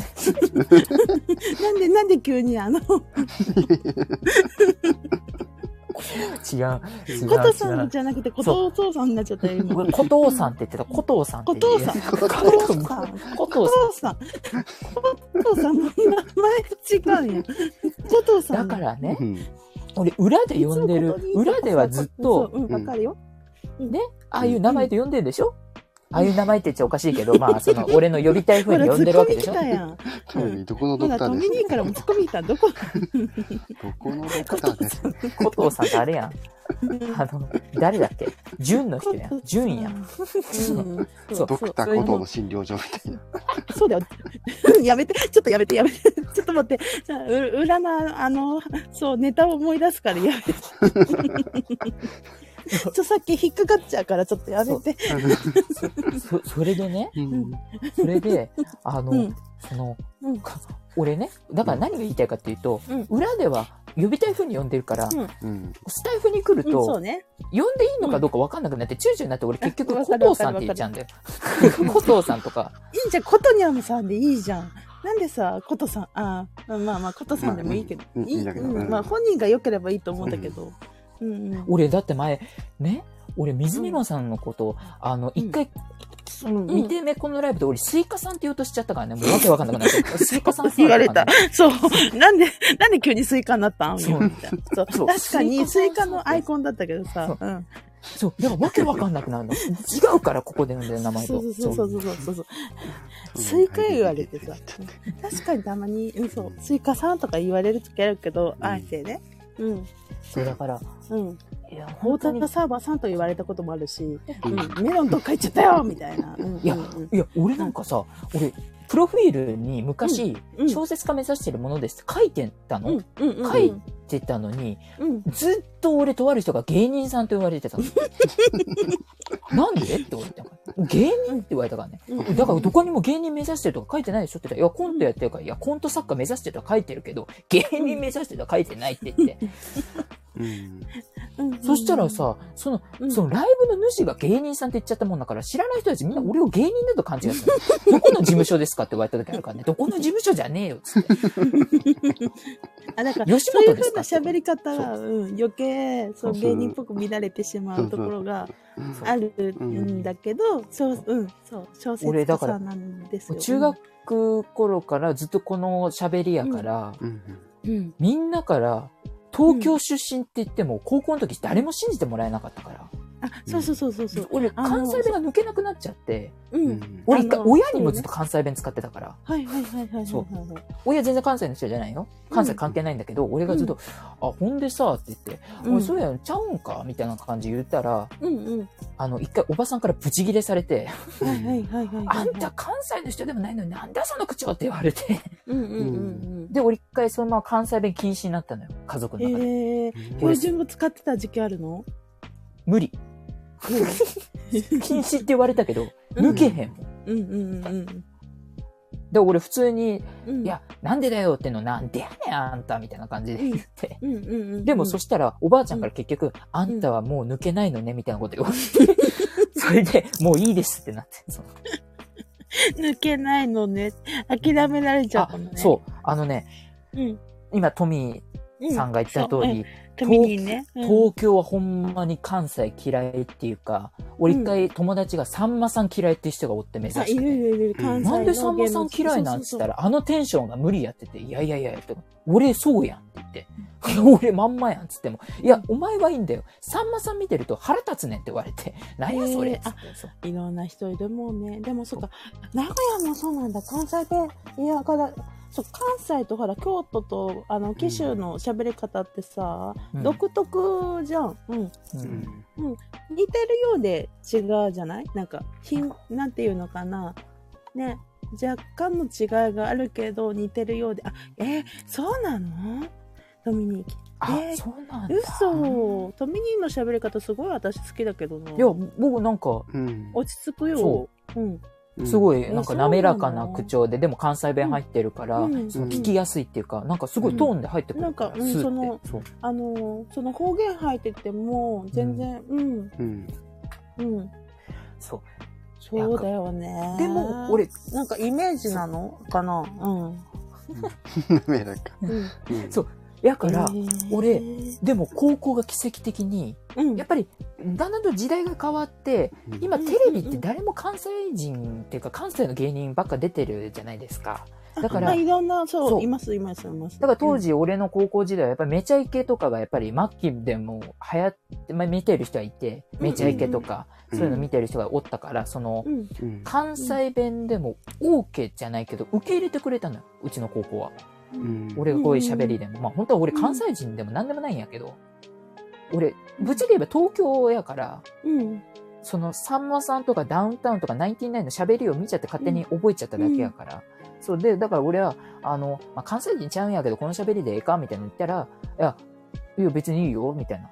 なんで、なんで急にあの、こ違う、違う、とさ。んじゃなくて、ことお父さんになっちゃったよ、今。俺、小藤さんって言ってた、小藤さんってこ言う。とさん、ことさん、ことさん、ことさんの名前違うんや。ことさん。さん。だからね、うん。俺、裏で呼んでる、裏ではずっと、うん、わかるよ。ああいう名前で呼んでるでしょ？ああいう名前って言っちゃおかしいけど、まあ、その、俺の呼びたい風に呼んでるわけでしょ？どこのドクターですトミニーからもツッコミ来た。どこ？どこのドクターです小藤さんってあれやん。あの、誰だっけ？純の人や。純や。うんそうドクターコトーの診療所みたいな。そうだよ。やめて、ちょっとやめて、やめて。ちょっと待って。じゃあ、う裏の、あの、そう、ネタを思い出すからやめて。ちょ、さっき引っかかっちゃうから、ちょっとやめて。そ、それでね、うんそれで、あの、うんその、うんか俺ね、だから何が言いたいかっていうと、うん裏では呼びたい風に呼んでるから。スタイフに来るうん、と、ね。呼んでいいのかどうか分かんなくなって、チューチューになって、俺 結局、コトーさんって言っちゃうんだよ。コトーさんとか。いいじゃん、コトニャムさんでいいじゃん。なんでさ、コトさん、ああ、まあまあ、コトさんでもいいけど。まあうんいいんだけどうんうんまあ、本人が良ければいいと思うんだけど。うんうん。俺、だって前、ね、俺、水メロンさんのこと、あの、一回、その、見てめこのライブで俺、スイカさんって言おうとしちゃったからね、もうわけわかんなくなって。スイカさんさ言われた。そう。なんで、なんで急にスイカになったん？そうみたいなそう確かにスイカカのアイコンだったけどさ。うん。そう。だからわけわかんなくなるの。違うから、ここで呼んでる名前と。そうそうそうそうそうスイカ言われてさ。確かにたまに、うん、そう。スイカさんとか言われる時あるけど、うんあえてね。うん。そう、だから、うん。いや、ホータ本当に、サーバーさんと言われたこともあるし、うんうん。メロンどっか行っちゃったよ みたいな。うんいやいや、俺なんかさ、俺、プロフィールに昔、うん小説家目指してるものですって書いてたの、うんうんうんうん書いてたのに、うん。ずっと俺とある人が芸人さんと言われてたの。なんで？って言われたから。芸人って言われたからね。うんだからどこにも芸人目指してるとか書いてないでしょって言ったら、いや、コントやってるから、いや、コント作家目指してるとか書いてるけど、芸人目指してるとか書いてないって言って。うん。うんそしたら、さ、その、うんそのライブの主が芸人さんって言っちゃったもんだから、知らない人たちみんな俺を芸人だと勘違いするの。どこの事務所ですかって言われた時あるからね、どこの事務所じゃねえよ、つって。あ、だから、吉本ですな喋り方が、そうん、余計、そう、芸人っぽく見られてしまうところがうんあるんだけど、そう、うん、そう、小説家さんなんですよ。中学頃からずっとこの喋りやから、うんうん。みんなから、東京出身って言っても、高校の時誰も信じてもらえなかったから。あ、そうそうそうそうそう。俺、関西弁が抜けなくなっちゃって、う。うんん。俺一回親にもずっと関西弁使ってたから、はいはいはいはいはいそはいはい。親全然関西の人じゃないよ。関西関係ないんだけど、俺がずっと、あ、ほんでさ、って言って、うんおいそうやん、ちゃうんか？みたいな感じ言ったら、うんうん。あの、一回おばさんからブチギレされて、はいはいはいはいはい。あんた関西の人でもないのになんだその口調って言われて。うんうんうんうん。で、俺一回そのまま関西弁禁止になったのよ。家族の中で。ええ、標準語使ってた時期あるの？無理。禁止って言われたけど、抜けへんもん。うんうんうんうん。で、俺普通に、うんいや、なんでだよっての、なんでやねん、あんた、みたいな感じで言って。うんうんうん。でも、そしたら、おばあちゃんから結局、あんたはもう抜けないのね、みたいなこと言われて、それで、もういいですってなって。そ う抜けないのね。諦められちゃったのね。そう。あのね、う。うん。今、トミーさんが言った通り、ね。うん東京はほんまに関西嫌いっていうか、俺一回友達がさんまさん嫌いっていう人がおって目指あ、してるいるいる。関西なんでさんまさん嫌いなんつったら、あのテンションが無理やってて、いやいやいや、俺そうやんって言って、俺まんまやんっつっても、いや、お前はいいんだよ。さんまさん見てると腹立つねんって言われて、なんやそれっつって。いろんな人いるもんね。でもそっか、名古屋もそうなんだ。関西弁、いや、から、そう、関西とほら、京都と、あの、紀州の喋り方ってさ、うん独特じゃん。うん。ううんん。似てるようで違うじゃない？なんか、ひん、なんていうのかな？ね。若干の違いがあるけど、似てるようで。あ、えーそうなの？ドミニー。あ、えーそうなんだ。嘘。トミニーの喋り方すごい私好きだけどな。いや、僕なんか、うん。落ち着くよ。そうん。すごい、うんなんか滑らかな口調で、でも関西弁入ってるから、うんその聞きやすいっていうか、なんかすごいトーンで入ってくるなんかその。あのーその方言入ってても、全然、うん、うん。うん。そう。そうだよね。でも、、俺、なんかイメージなのかな？うん。滑らか。そうやから、えー俺、でも高校が奇跡的に、うん。やっぱり、だんだんと時代が変わって、今うんテレビって誰も関西人っていうか関西の芸人ばっか出てるじゃないですか。だからあいろんな、そう、そういます、います、います。だから当時俺の高校時代はやっぱりめちゃイケとかがやっぱり末期でも流行って、まあ、見てる人はいて、めちゃイケとか、うんそういうの見てる人がおったから、その。関西弁でも OK じゃないけど、受け入れてくれたのよ、うちの高校は。うん俺がこういう喋りでも。まあ本当は俺関西人でも何でもないんやけど、俺、ぶっちゃけ言えば東京やから、うん。その、さんまさんとかダウンタウンとかナインティナインの喋りを見ちゃって勝手に覚えちゃっただけやから。そうで、だから俺は、あの、まあ、関西人ちゃうんやけど、この喋りでええかみたいなの言ったら、いや、いや別にいいよ、みたいな。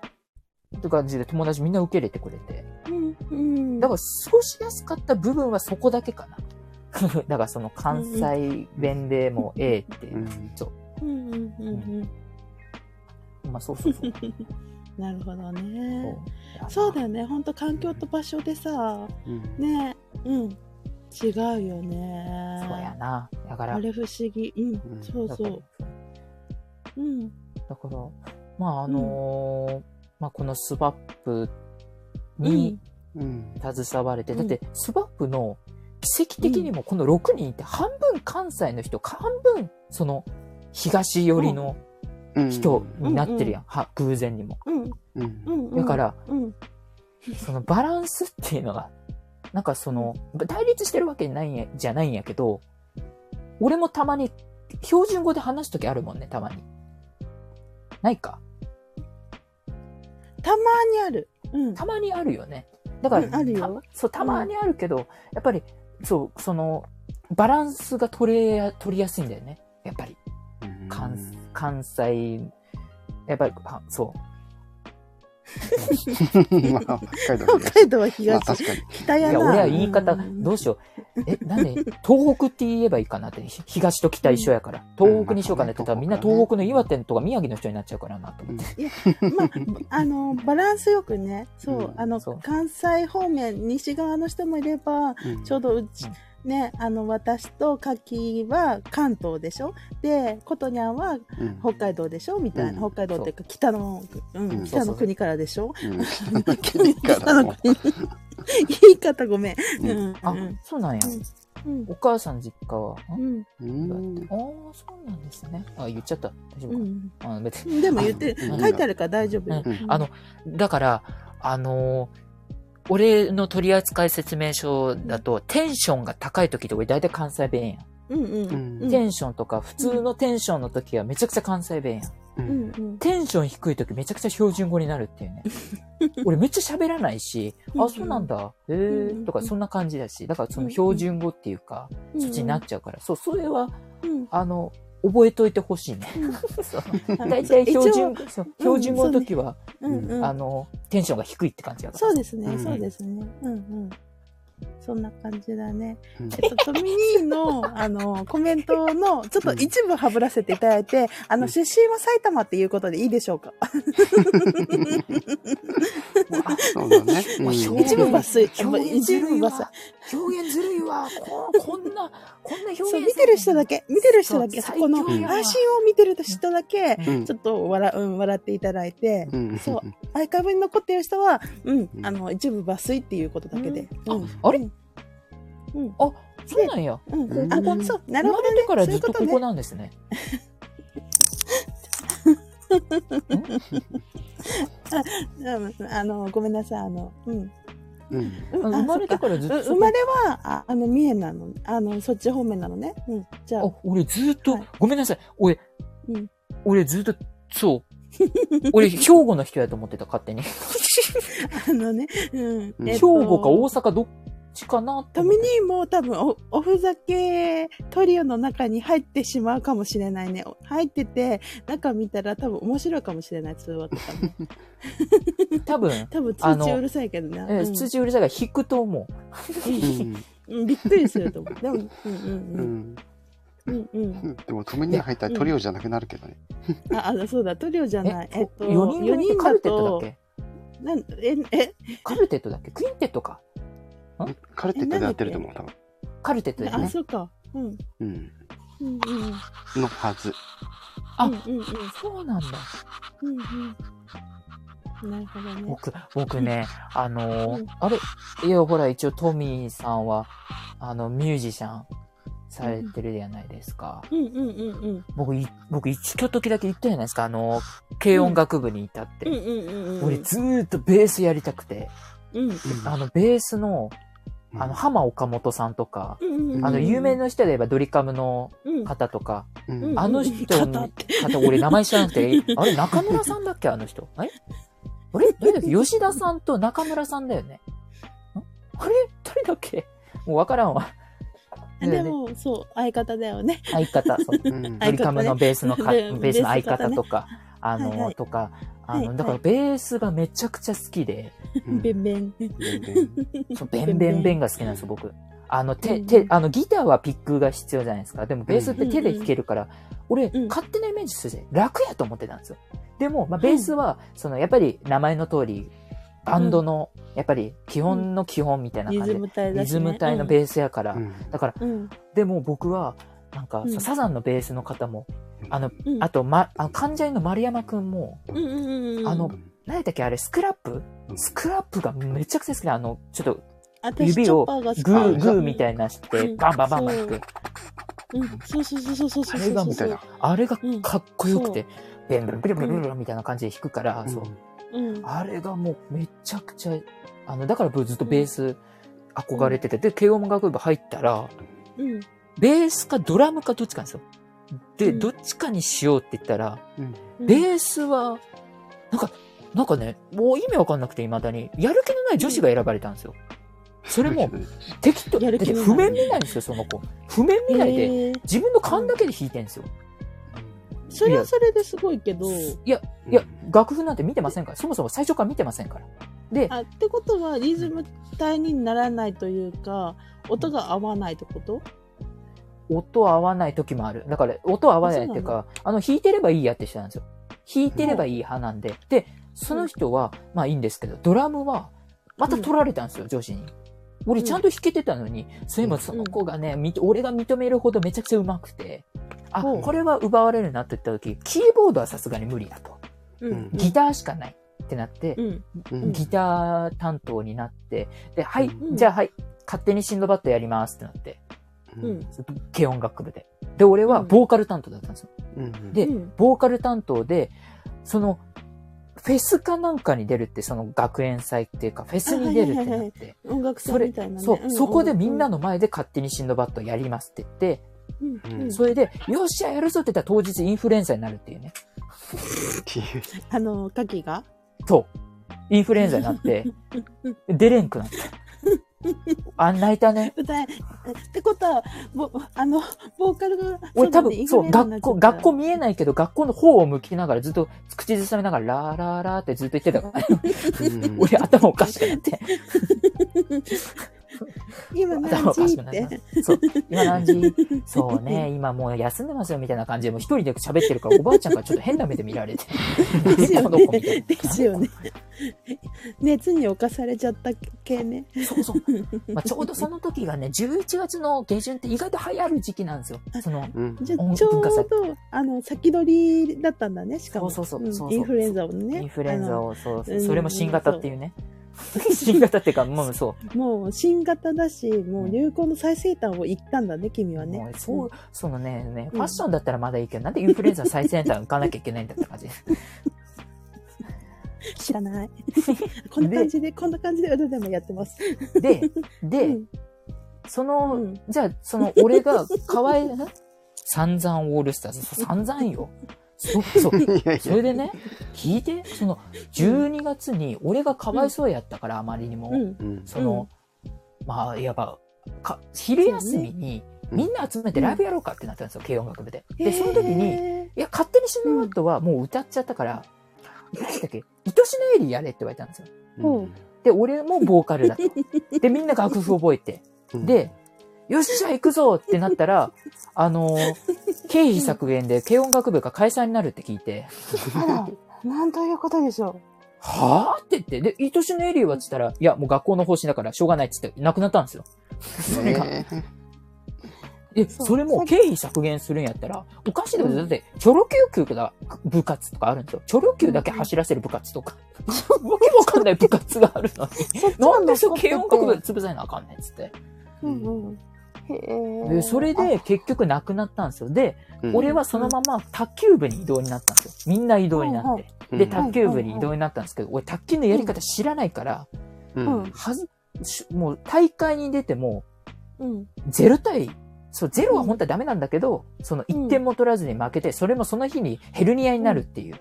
って感じで友達みんな受け入れてくれて。うん。うん。だから過ごしやすかった部分はそこだけかな。だからその関西弁でもええって。うんそう。うんうんうんまあそうそうそう。うん。なるほどね。そうだよね。ほんと環境と場所でさ、うんね、うん。違うよね。そうやな。だから、あれ不思議。うん。んそうそう。うん。だから、まああのーまあこのスバップにうん携われて、うんだってスバップの奇跡的にもこの6人って半分関西の人、半分その東寄りのうん人になってるやん。は偶然にも。うん。うんうん。だから、うん。そのバランスっていうのが、なんかその、対立してるわけないんやじゃないんやけど、俺もたまに標準語で話すときあるもんね、たまに。ないか？たまにある。うん。たまにあるよね。だから、うんあるよそう、たまにあるけど、やっぱり、そう、その、バランスが取れや、取りやすいんだよね。やっぱり。関関西、やっぱり、あそう。まあ、北海道北海道はまあ東。確かに。いや、北やな。俺は言い方、うんどうしよう。え、なんで、東北って言えばいいかなって、ひ東と北一緒やから。東北にしようかなって言ったら、みんな東北の岩手とか宮城の人になっちゃうからなと思って。まあ、あの、バランスよくね、そう、うんあのそう、関西方面、西側の人もいれば、うんちょうどうち、ね、あの、私とカキは関東でしょ？で、コトニャンはうん北海道でしょ？みたいな、うん北海道っていうか、北の、うん、うん北の国からでしょ？うん 国からも言い方ごめん。うんうん。あうん、そうなんや。うん。お母さん実家は、んうんああ、そうなんですね。あ、言っちゃった。大丈夫か？うん。あ別に。うん。でも言って書いてあるから大丈夫よ。うんうんあの、だから、あのー俺の取扱説明書だと、テンションが高い時って俺大体関西弁やん。うんうん。うんテンションとか、普通のテンションの時はめちゃくちゃ関西弁やん。ううんんうん。テンション低い時めちゃくちゃ標準語になるっていうね。俺めっちゃ喋らないし、あ、うんそうなんだ。へうんえ、とかそんな感じだし、だからその標準語っていうか、うんそっちになっちゃうから、そう、それは、うんあの、覚えといてほしいね。大体標準標準語の時は。あの、テンションが低いって感じだから。そうですね、うんそうですね。うんうん。そんな感じだね。うん。えっと、トミニーの、あの、コメントの、ちょっと一部はぶらせていただいて、あの、うん。出身は埼玉っていうことでいいでしょうか？そうだね。うん。もう一部抜粋。表現ずるい一部抜粋わ。表現ずるいわ。ここんな、こんな表現そう、見てる人だけ、見てる人だけ、そこの配信を見てる人だけ、うん。ちょっと笑、うん、笑っていただいて、うん。そうアーカイブに残ってる人は、うんう、ん。あの、一部抜粋っていうことだけで。ああれ？うん。あ、そうなんや。うん。うんあ、そう、なるほどね生まれて。からずっとここなんですね。うん あの、ごめんなさい、あの、うん。うんうん生まれてからずっと生まれは、ああの、三重なの。あの、そっち方面なのね。うん。じゃああ、、俺ずっと、はいごめんなさい。俺、うん俺ずっと、そう。俺、兵庫の人やと思ってた、勝手に。あのね、うん。うん兵えっと庫か大阪どっちかなってトミニーも多分お、おふざけトリオの中に入ってしまうかもしれないね。入ってて、中見たら多分面白いかもしれない、通話とかね。多分、多分通知うるさいけどね。えうん通知うるさいから引くと思う。うんうん、びっくりすると思う。でも、うんううんんうん。うんうん。でも止めに入ったらトリオじゃなくなるけどね。あ、あ、そうだ、トリオじゃない。えっと、4人組ってカルテットだっけ？なん、え、え、カルテットだっけ？クインテットか。カルテットでやってると思う、多分。カルテットだよあ、ね。そうか。うん。うん。うんうん。のはず。あうんうんうん。そうなんだ。うんうん。なるほどね。僕、僕ね、あのーうんあれ？いや、ほら、一応トミーさんは、あの、ミュージシャンされてるじゃないですか。うんうんうんうん。僕、い僕、一時だけ言ったじゃないですか。あの、軽音楽部にいたって。うんうんうんうん。俺、ずーっとベースやりたくて、うん。あの、ベースの、あの、浜岡本さんとか。あの、有名な人で言えばドリカムのうん。方とか、あの人に、方俺名前知らなくて、あれ、中村さんだっけ？あの人。えあれ？誰だっけ？吉田さんと中村さんだよね。んあれ？誰だっけ？もうわからんわ。でも、そう、相方だよね。相方、そう。うん。ドリカムのベースのベースの相方とか、あの、とか、あの、だからベースがめちゃくちゃ好きで、うんべんべん。全然そうベンベンベンが好きなんですよ、僕。あの、手、うん手、あの、ギターはピックが必要じゃないですか。でも、ベースって手で弾けるから、俺、うん。勝手なイメージするじゃん楽やと思ってたんですよ。でも、まあ、ベースは、その、やっぱり、名前の通り、バンドの、やっぱり、基本の基本みたいな感じで。リズム体のベースやから、うん。だから、うん。でも僕は、なんか、うん。サザンのベースの方も、あの、うん。あと、ま、あの、関ジャニの丸山くんも、うんうんうんうん。あの何やったっけあれ、スクラップ？スクラップがめちゃくちゃ好きで、あの、ちょっと、私指をグー、グーみいたいなして、うんバンバンバンバン弾く。うん。そうそうそうそうそうそう。あれがそうみたいな。あれがかっこよくてそ、ベンベンブリブリブリブリみたいな感じで弾くから、そう。うん。あれがもうめちゃくちゃ、あの、だから僕ずっとベース憧れてて、で、軽音楽部入ったら、うん。ベースかドラムかどっちかなんですよ。で、うんどっちかにしようって言ったら、うんベースは、なんか、なんかね、もう意味わかんなくて未だに、やる気のない女子が選ばれたんですよ。それも、適当、だって譜面見ないんですよ、その子。譜面見ないで、自分の勘だけで弾いてんですよ。それはそれですごいけど、いや、いや、楽譜なんて見てませんから。そもそも最初から見てませんから。で、あ、ってことはリズム体にならないというか、音が合わないってこと？音合わない時もある。だから、音合わないっていうか、あの、弾いてればいいやって人なんですよ。弾いてればいい派なんで。で、その人は、まあいいんですけど、ドラムは、また取られたんですよ、女子に。俺ちゃんと弾けてたのに、そういえばその子がね、み俺が認めるほどめちゃくちゃ上手くて、あ、これは奪われるなって言った時、キーボードはさすがに無理だと。うん。ギターしかないってなって、ギター担当になって、で、はい、うんじゃあはい、勝手にシンドバッドやりますってなって、うん。軽音楽部で。で、俺はボーカル担当だったんですよ。うんでうんボーカル担当で、その、フェスかなんかに出るって、その学園祭っていうか、フェスに出るってなって、音楽それ祭みたいなね。そう、そこでみんなの、の前で勝手にシンドバッドやりますって言って、うんうんそれで、よっしゃ、やるぞって言ったら当日インフルエンザになるっていうね。あの、カキが？そう。インフルエンザになって、出れんくなった。あ、泣いたね。歌え、ってことは、ぼあの、ボーカルが、俺多分、そう、学校、学校見えないけど、学校の方を向きながらずっと口ずさみながら、ラーラーラーってずっと言ってたから、俺頭おかしくなって。今頭何時ってて。。そう、今何時？そうね、今もう休んでますよみたいな感じで、もう一人で喋ってるから、おばあちゃんからちょっと変な目で見られて。ですよね。ですよね。熱に侵されちゃった系ね。な。そうそう。まあ、ちょうどその時がね、11月の下旬って意外と流行る時期なんですよ。その、ちょうど、あの、先取りだったんだね、しかも。そうそうそうインフルエンザをね。インフルエンザを、そうそれも新型っていうね。新型っていうか、もうそう。もう、新型だし、もう流行の最西端を行ったんだね、君はねもう。そう、そのね、ね、うんファッションだったらまだいいけど、なんでインフルエンザの最先端行かなきゃいけないんだって感じ。知らない。こんな感じで、こんな感じで歌でもやってます。で、うでん、その、うんじゃあ、その、俺が、かわい、散々オールスターズ、散々よ。そ、そそれでね、聞いて、その、12月に俺がかわいそうやったから、あまりにも、うん。うん。その、まあ、いわば、か、昼休みに、うん。みんな集めてライブやろうかってなったんですよ、軽音楽部で。で、その時に、へいや、勝手にシンドバッドはもう歌っちゃったから、何だっけ、愛しのエリーやれって言われたんですよ。で、俺もボーカルだと。で、みんな楽譜覚えて。うん。で、よっしゃ、行くぞってなったら、あのー経費削減で軽音楽部が解散になるって聞いて、ーあら、なんということでしょはぁって言って、で、愛しのエリーはっつったら、いや、もう学校の方針だからしょうがないっつって、なくなったんですよ。それが。ええ、それも経費削減するんやったら、おかしいだろ。だって、チョロ Q 級が部活とかあるんですよ。チョロ Q だけ走らせる部活とか。わけわかんない部活があるのに。なんでそう、軽音楽部で潰さなあかんねんっつって。うんうん。へえ。で、それで結局なくなったんですよ。で、ー俺はそのまま卓球部に移動になったんですよ。みんな移動になって。で、うん卓球部に移動になったんですけど、俺卓球のやり方知らないから、うんうんはず、しもう大会に出ても、うん。0対、そう、0は本当はダメなんだけど、その1点も取らずに負けて、それもその日にヘルニアになるっていう。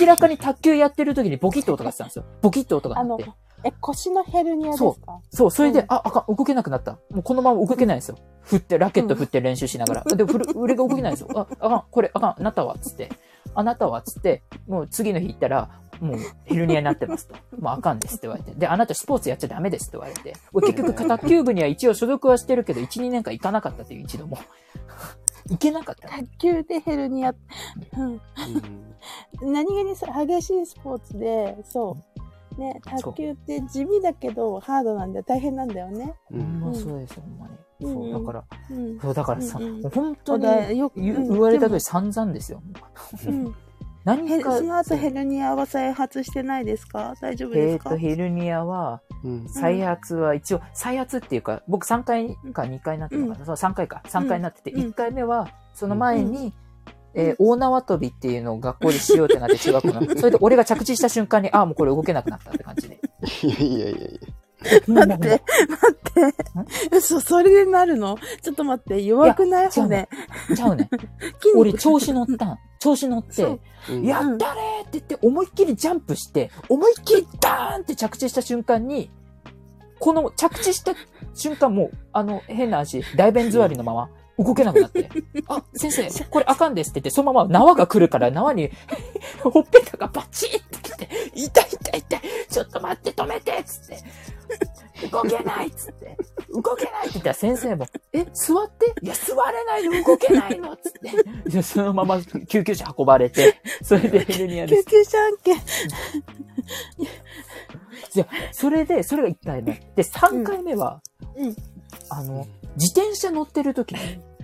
明らかに卓球やってる時にボキッと音がしてたんですよ。ボキッと音があって。、え、腰のヘルニアですか？そう、それで、うんあ、あかん、動けなくなった。もうこのまま動けないんですよ。振って、ラケット振って練習しながら。で、振る、腕が動けないんですよ。あ、あかん、これ、あかん、あなたは、つって。あなたは、つって、もう次の日行ったら、もうヘルニアになってますと。もうあかんですって言われて。で、あなたスポーツやっちゃダメですって言われて。俺結局、卓球部には一応所属はしてるけど、1、2年間行かなかったっていう一度も。行けなかった。卓球でヘルニア、うん。うん何気にさ激しいスポーツで、そう。ね、卓球って地味だけどハードなんだよ。大変なんだよね。うほん。まん。そうですよ、ほんまに。うんそう、だから、うん。そう、だからさ、本当によくうん言言われた通でり散々ですよ。うん。何か、へその後ヘルニアは再発してないですか？大丈夫ですか？えっと、ヘルニアは、うん。再発は一応、再発っていうか、僕3回か2回なってるのかな、そう3回か、3回になってて、うん。1回目は、その前に、えー大縄跳びっていうのを学校でしようってなって中学校の。それで俺が着地した瞬間に、ああ、もうこれ動けなくなったって感じで。いやいやいやいや。待って、待って。嘘、それでなるの？ちょっと待って、弱くない？違う骨。ちゃうね 俺調子乗ったん。調子乗ってそう、うんやったねーって言って、思いっきりジャンプして、思いっきりダーンって着地した瞬間に、この着地した瞬間もう、あの、変な足、大便座りのまま、動けなくなって、あ、先生、これあかんですって言って、そのまま縄が来るから、縄に、ほっぺたがバチッってきて、痛い痛い痛い、ちょっと待って止めてっつって、動けないっつって、動けないって言ったら先生も、え、座って？いや、座れないの、動けないのっつって、でそのまま救急車運ばれて、それで ヘルニアです。救急車案件。いや、それで、それが1回目。で、3回目は、うんあの、自転車乗ってる時に、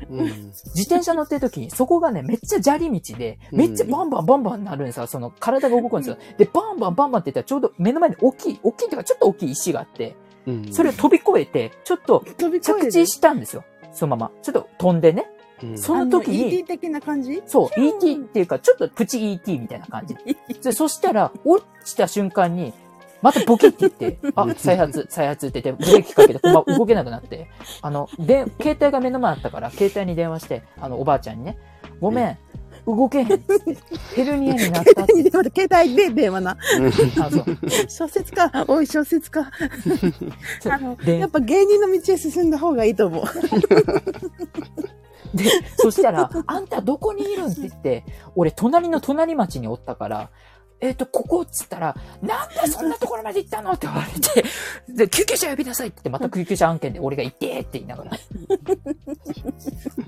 うん自転車乗ってる時に、そこがね、めっちゃ砂利道で、めっちゃバンバンバンバンなるんですよ。その、体が動くんですよ。で、バンバンバンバンって言ったら、ちょうど目の前に大きい、大きいっていうか、ちょっと大きい石があって、うんそれを飛び越えて、ちょっと着地したんですよ。そのまま。ちょっと飛んでね。うんその時にあ ET 的な感じ？そう、うん ET っていうか、ちょっとプチ ET みたいな感じ。でそしたら、落ちた瞬間に、またボキって言って、あ、再発、再発って言って、ブレーキかけて、ほんま動けなくなって、あの、で、携帯が目の前あったから、携帯に電話して、あの、おばあちゃんにね、ごめん、動けへんって、ヘルニアになったって。携帯で電話な。あ、そう。小説家。おい、小説家。あの、でやっぱ芸人の道へ進んだ方がいいと思う。で、そしたら、あんたどこにいるんって言って、俺隣の隣町におったから、えっ、と、ここっつったら、なんでそんなところまで行ったの？って言われて、で、救急車呼びなさいって言って、また救急車案件で俺が行ってって言いながら。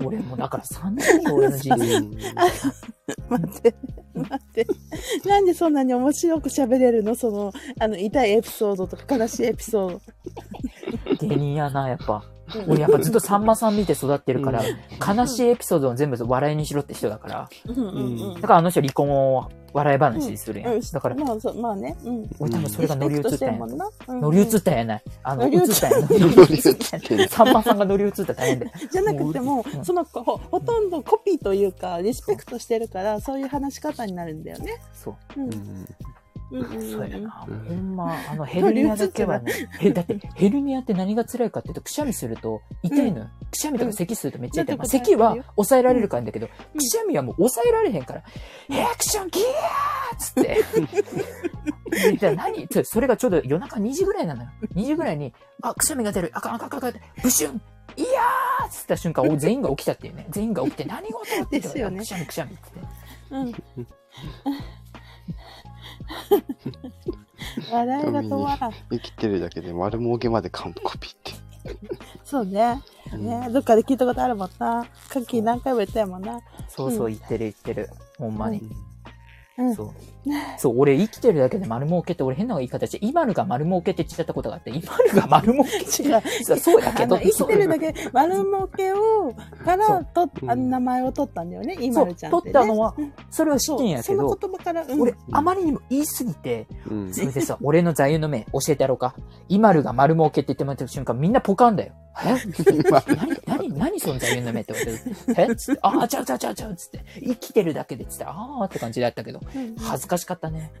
俺もうだから3年よ、俺の 待って、待って。なんでそんなに面白く喋れるの？その、あの、痛いエピソードとか悲しいエピソード。芸人やな、やっぱ。俺やっぱずっとさんまさん見て育ってるから、悲しいエピソードを全部笑いにしろって人だから。だからあの人離婚を笑い話にするやん。うんだから、まあ、そうまあね。うん。俺多分それが乗り移ったんやもん乗り移ったんやない。あの、乗り移ったんや。乗り乗り移ってる さんまさんが乗り移ったら大変で。じゃなくてもう、んそのほ、ほとんどコピーというか、リスペクトしてるから、そういう話し方になるんだよね。そう。うん。そうやな。うんほんま、あの、ヘルニアだけはね、え、だって、ヘルニアって何が辛いかっていうと、くしゃみすると痛いのよ。くしゃみとか咳するとめっちゃ痛い。咳は抑えられるからんだけど、うんくしゃみはもう抑えられへんから、ヘアクションギャーっつって。でじゃあ何？ってそれがちょうど夜中2時ぐらいなのよ。2時ぐらいに、あ、くしゃみが出る。あかんあかんあかんあかん。ブシュンいやーっつった瞬間、お 全員が起きたっていうね。全員が起きて、何事？って言ってですよねくしゃみくしゃみって。うん。笑いが止まらん。生きてるだけで丸儲けまで完コピって。そうね。うんね、どっかで聞いたことあるもんな。カッキー何回も言ったやもんな。そうそう、言ってる言ってる。ほんまに。うん。そう。そう、俺生きてるだけで丸儲けって、俺変な言い方して、イマルが丸儲けって言っちゃったことがあって、イマルが丸儲け違う。そうそうやけど生きてるだけけ、丸儲けを、から、と、うんあの名前を取ったんだよね、イマルちゃんって、ね。取ったのはうん、それは知ってんやけそのど、言葉から、うん、俺、あまりにも言いすぎて、うん。それでさ、俺の座右の銘教えてやろうか。イマルが丸儲けって言ってもらった瞬間、みんなポカンだよ。え？何、何、何その座右の銘って言われて。え？つって、ああ、ちゃうちゃうちゃうちゃうつって、生きてるだけでっつって、ああって感じだったけど、うん恥ずかしかったね。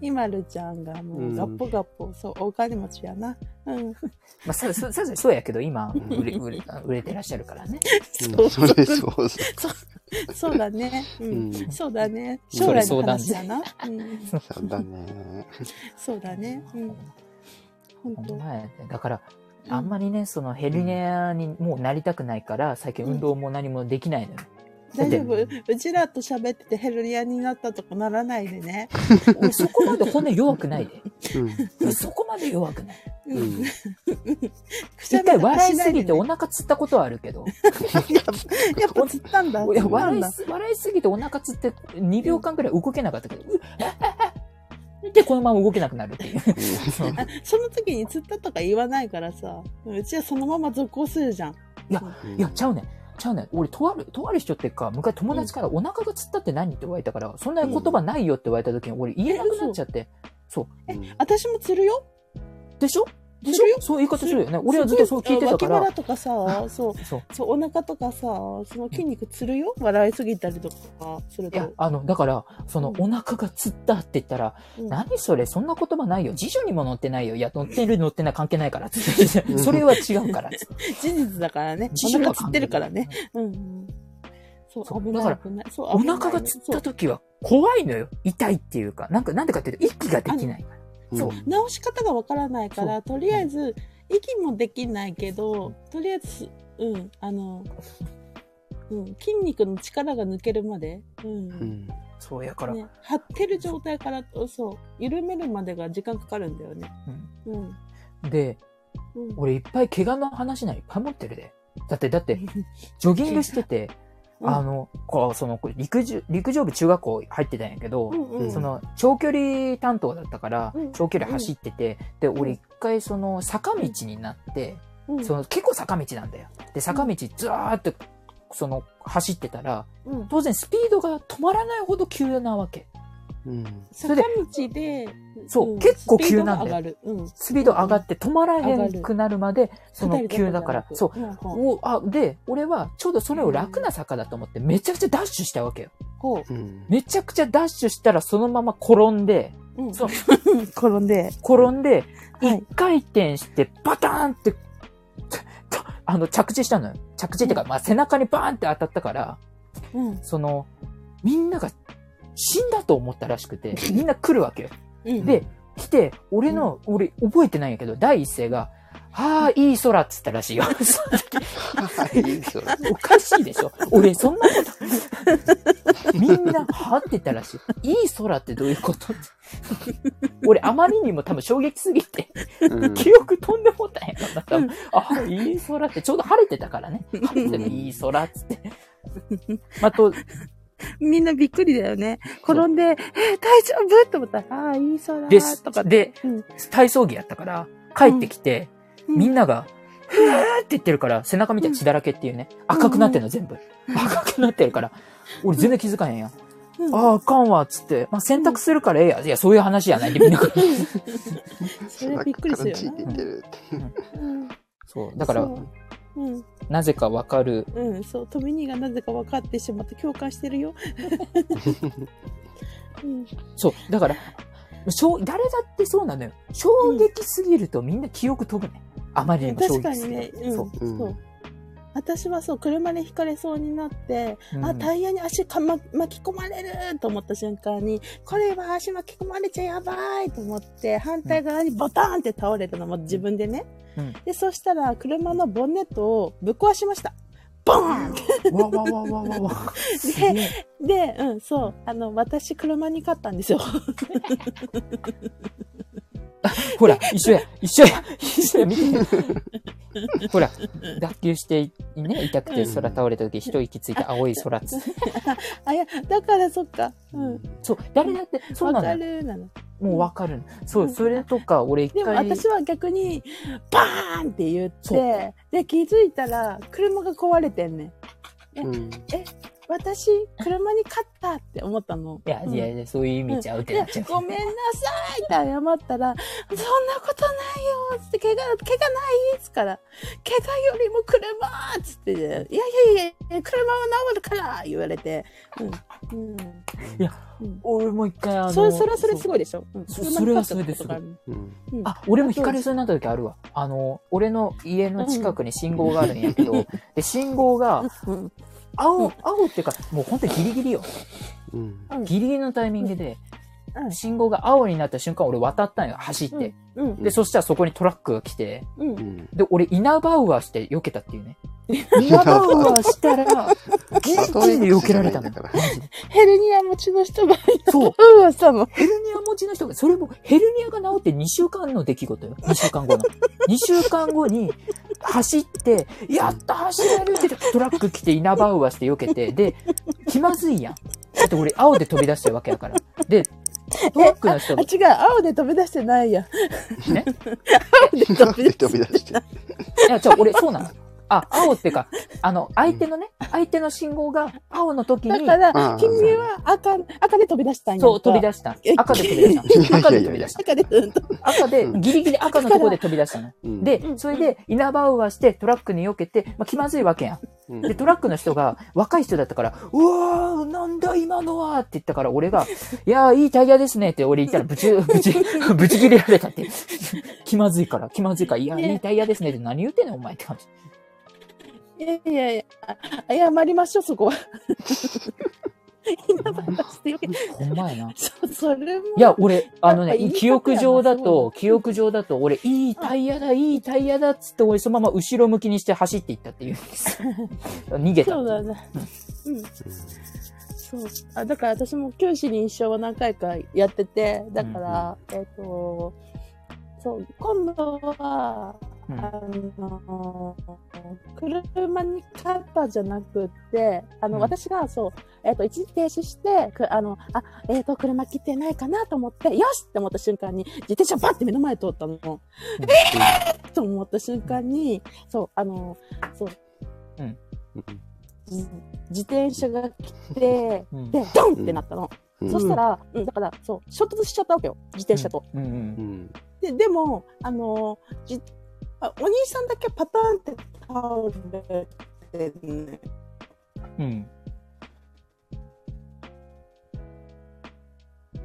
イマルちゃんがもうガッポガッポ、そう、お金持ちやな。うん。まあ、そう、そう、そうそうやけど、今、うん売れ、売れ、売れてらっしゃるからね。うんそれそうそう。そうだね。ううんん。そうだね。そ将来のれ相談話だな。うん。そうだね。そうだね。うん。本当。ほんまやねだから、あんまりね、そのヘルニアにもうなりたくないから、最近運動も何もできないのよ。大丈夫？うちらと喋っててヘルニアになったとかならないでね。俺 そこまで骨弱くないで。うん。俺そこまで弱くない。ううんん。一回笑いすぎてお腹つったことはあるけど、やっぱ、やっぱ釣ったんだ。笑いす、笑いすぎてお腹つって2秒間くらい動けなかったけど、うっで、このまま動けなくなるっていう。あその時に釣ったとか言わないからさ、うちはそのまま続行するじゃん。いや、いや、ちゃうねん。ちゃうねん。俺、とある、とある人っていうか、昔友達からお腹がつったって何って言われたから、そんな言葉ないよって言われた時に、俺言えなくなっちゃって。そう。うん私も釣るよ。でしょ？そういう言い方するよね。俺はずっとそう聞いてたから脇腹。とかさ、そう、そう。そう、お腹とかさ、その筋肉つるよ？笑いすぎたりとかするいやと。、あの、だから、その、うんお腹がつったって言ったら、うん何それ、そんな言葉ないよ。辞書にも載ってないよ。いや、載ってる載ってない関係ないから。それは違うから。事実だからね。お腹つってるからね。。うんうん。そう、そう危ない。だから危ないそうお腹がつった時は怖いのよ。痛いっていうか。なんか、なんでかっていうと、息ができないから。そう、直し方がわからないから、とりあえず、息もできないけど、とりあえず、うん、あの、うん、筋肉の力が抜けるまで、うん。うん。そうやから。ね、張ってる状態から、そう、緩めるまでが時間かかるんだよね。うんうん。で、うん。俺いっぱい怪我の話ない？っぱい持ってるで。だって、だって、ジョギングしてて、あの、こう、その、陸上、陸上部中学校入ってたんやけど、うんうん、その、長距離担当だったからうん、長距離走ってて、で、俺一回その、坂道になって、うん、その、結構坂道なんだよ。で、坂道ずーって、その、走ってたら、うん、当然スピードが止まらないほど急なわけ。うん。坂道で、そうん結構急なんだよ。スピードが上がる。うん。スピード上がって止まらへんくなるまで、その急だから、そう。うん、おあで、俺はちょうどそれを楽な坂だと思って、めちゃくちゃダッシュしたわけよ。こう。ん。めちゃくちゃダッシュしたらそのまま転んで、う、うん、そう。転んで、転んで、はい。一回転して、バターンって、あの、着地したのよ。着地っていうか、まあ、背中にバーンって当たったから、うん、その、みんなが死んだと思ったらしくて、みんな来るわけよ。うん。で、来て、俺の、俺、覚えてないんやけど、第一声が、はあ、いい空っつったらしいよ。おかしいでしょ俺、そんなこと、みんな、はって言ったらしい。いい空ってどういうこと俺、あまりにも多分衝撃すぎて、うん記憶飛んでもったんやから、多うん分。あ、いい空って、ちょうど晴れてたからね。晴れてるいい空っつって。あと、みんなびっくりだよね。転んで、えー大丈夫？と思ったら、ああー、いい空ですとか。で、うん、体操着やったから、帰ってきて、みんなが、ふわーって言ってるから、背中見たら血だらけっていうね。赤くなってんの、全部。赤くなってるから。俺全然気づかへんやん。うんああ、あかんわ、つって。まあ、洗濯するからええや。いや、そういう話やないで、みんな。それびっくりするよ背中から血出てるうん。そう。だから、そううん、なぜかわかる。うん、そう、トミニーがなぜか分かってしまって共感してるよ。うん、そう。だから、しょう誰だってそうなのよ。衝撃すぎるとみんな記憶飛ぶね。あまりにも衝確か撃すぎにね、る。うん、そう。うんそう。私はそう、車でひかれそうになって、うんあ、タイヤに足か、ま、巻き込まれると思った瞬間に、これは足巻き込まれちゃやばいと思って、反対側にボターンって倒れたのも自分でね。うんで、そしたら車のボンネットをぶっ壊しました。ボーンわわわわわわ。すげえで、うん、そう。あの、私、車に勝ったんですよ。ほら、一緒や、一緒や、一緒や、見て。ほら、脱臼して、ね、痛くて空倒れた時、一息ついて青い空っつ。あ、いや、だからそっか。うん。そう、誰だって、そうわかなのよ。るなの。もうわかる。そう、それとか、俺一でも回、私は逆に、バーンって言って、で、気づいたら、車が壊れてんねん。うん。私、車に勝ったって思ったの。いや、うんいやいや、そういう意味ちゃうってでなっちゃう。ごめんなさいって謝ったら、そんなことないよつって、怪我、怪我ないっつから、怪我よりも車っつって、いやいやいや、車は治るから言われて、うん。うん。いやうん、俺も一回あの、それ、それはそれすごいでしょ。うん、そう車に勝ったことがあるうん。うんあ、俺も引かれそうになった時あるわ。あの、俺の家の近くに信号があるんやけど、で、信号が、うん。青、うん青っていうか、もう本当にギリギリよ。うん。うんギリギリのタイミングで、うん信号が青になった瞬間、俺渡ったんよ、走って。うん。で、そしたらそこにトラックが来て。で、俺、イナバウアーして避けたっていうね。イナバウアーしたら、ギリギリで避けられたの。だからマジでヘルニア持ちの人が、そう。うわ、したの。ヘルニア持ちの人が、それもヘルニアが治って2週間の出来事よ。2週間後の。2週間後に走って、やった走れるってトラック来て稲葉ウアして避けて、で、気まずいやん。だって俺青で飛び出してるわけやから。で、トラックの人違う、青で飛び出してないや。ね？青で飛び出して。いや、じゃ俺そうなの。あ、青ってか、あの、相手のね、相手の信号が青の時に、だからあ、君は赤、赤で飛び出したんや。そう、飛び出したえ。赤で飛び出した。赤で飛び出した。赤で。赤で、ギリギリ赤のところで飛び出したの。うん、でう、んそれで、イナバウアーしてトラックに避けて、まあ、気まずいわけやで、トラックの人が若い人だったから、うわー、なんだ今のはって言ったから、俺が、いやー、いいタイヤですねって俺言ったら、ぶち、ぶち、ぶち切れられたって。気まずいから、気まずいから、いや、ねいいタイヤですねって何言ってんのお前って感じ。いやいやいや、あ謝りましょう、そこは。そそれも。いや、俺、あのね記憶上だと、記憶上だと、俺、いいタイヤだ、いいタイヤだっつって、俺そのまま後ろ向きにして走っていったっていうんです。逃げた。そうだね。うん。そう。あだから私も教師に一生は何回かやってて、だから、えっ、と、そう、今度は、うんあの、車にカッターじゃなくって、あの、うん私が、そう、えっ、と、一時停止して、くあの、あ、えっ、と、車来てないかなと思って、よしって思った瞬間に、自転車バッて目の前通ったの。えーと思った瞬間に、そう、あの、そう、うんじ自転車が来て、うんで、ドンってなったの。うんそしたら、うん、だから、そう、衝突しちゃったわけよ。自転車と。うんう。うんんで、でも、あの、じあお兄さんだけパターンって倒れてね。うん。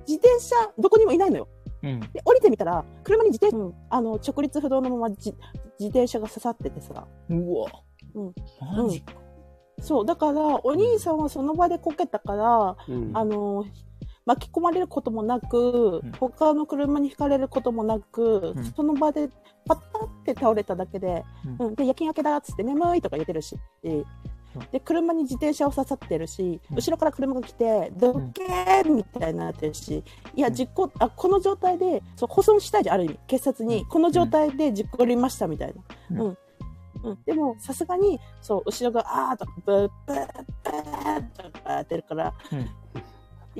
自転車、どこにもいないのよ。うん。で、降りてみたら、車に自転車、うんあの、直立不動のまま自自転車が刺さっててさ。うわ。うん。マジか。そう、だから、お兄さんはその場でこけたから、うんあの、巻き込まれることもなく、うん。他の車にひかれることもなく、うん。その場でパッタって倒れただけで、ううん。で、夜勤明けだっつって眠いとか言ってるし、でで、車に自転車を刺さってるし、うん。後ろから車が来て、どけーみたいになってるし、いや、うん。実行、あ、この状態で、そう、保存したいじゃん、ある意味、警察に、うん。この状態で事故りましたみたいな。ううん。ん。うん、でも、さすがに、そう、後ろが、あーとか、ブー、ブー、ブーとかやってるから、うん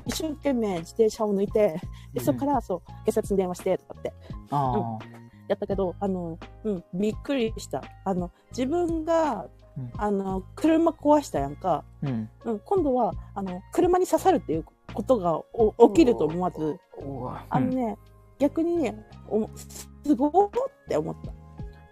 一生懸命自転車を抜いて、で、うんそこから、そう、警察に電話して、とかって、ああ。やったけど、あの、うん、びっくりした。あの、自分が、うんあの、車壊したやんか。うん。うん、今度は、あの、車に刺さるっていうことがお起きると思わず。あのね、逆にね、おすごーって思っ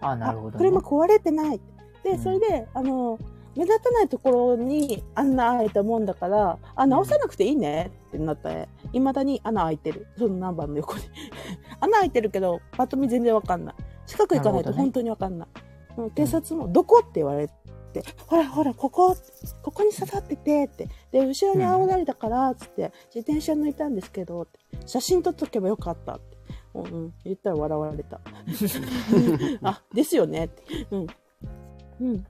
た。ああ、なるほど、あね。車壊れてない。で、うんそれで、あの、目立たないところに穴開いたもんだから、あ、直さなくていいねってなったね。未だに穴開いてる。そのナンバーの横に。穴開いてるけど、パッと見全然わかんない。近く行かないと本当にわかんない。うん警察も、どこって言われて、ほらほら、ここ、ここに刺さってて、って。で、後ろに煽られたから、つって、自転車抜いたんですけど、写真撮っとけばよかったって。うん、うん、言ったら笑われた。あ、ですよねって。うん。うん。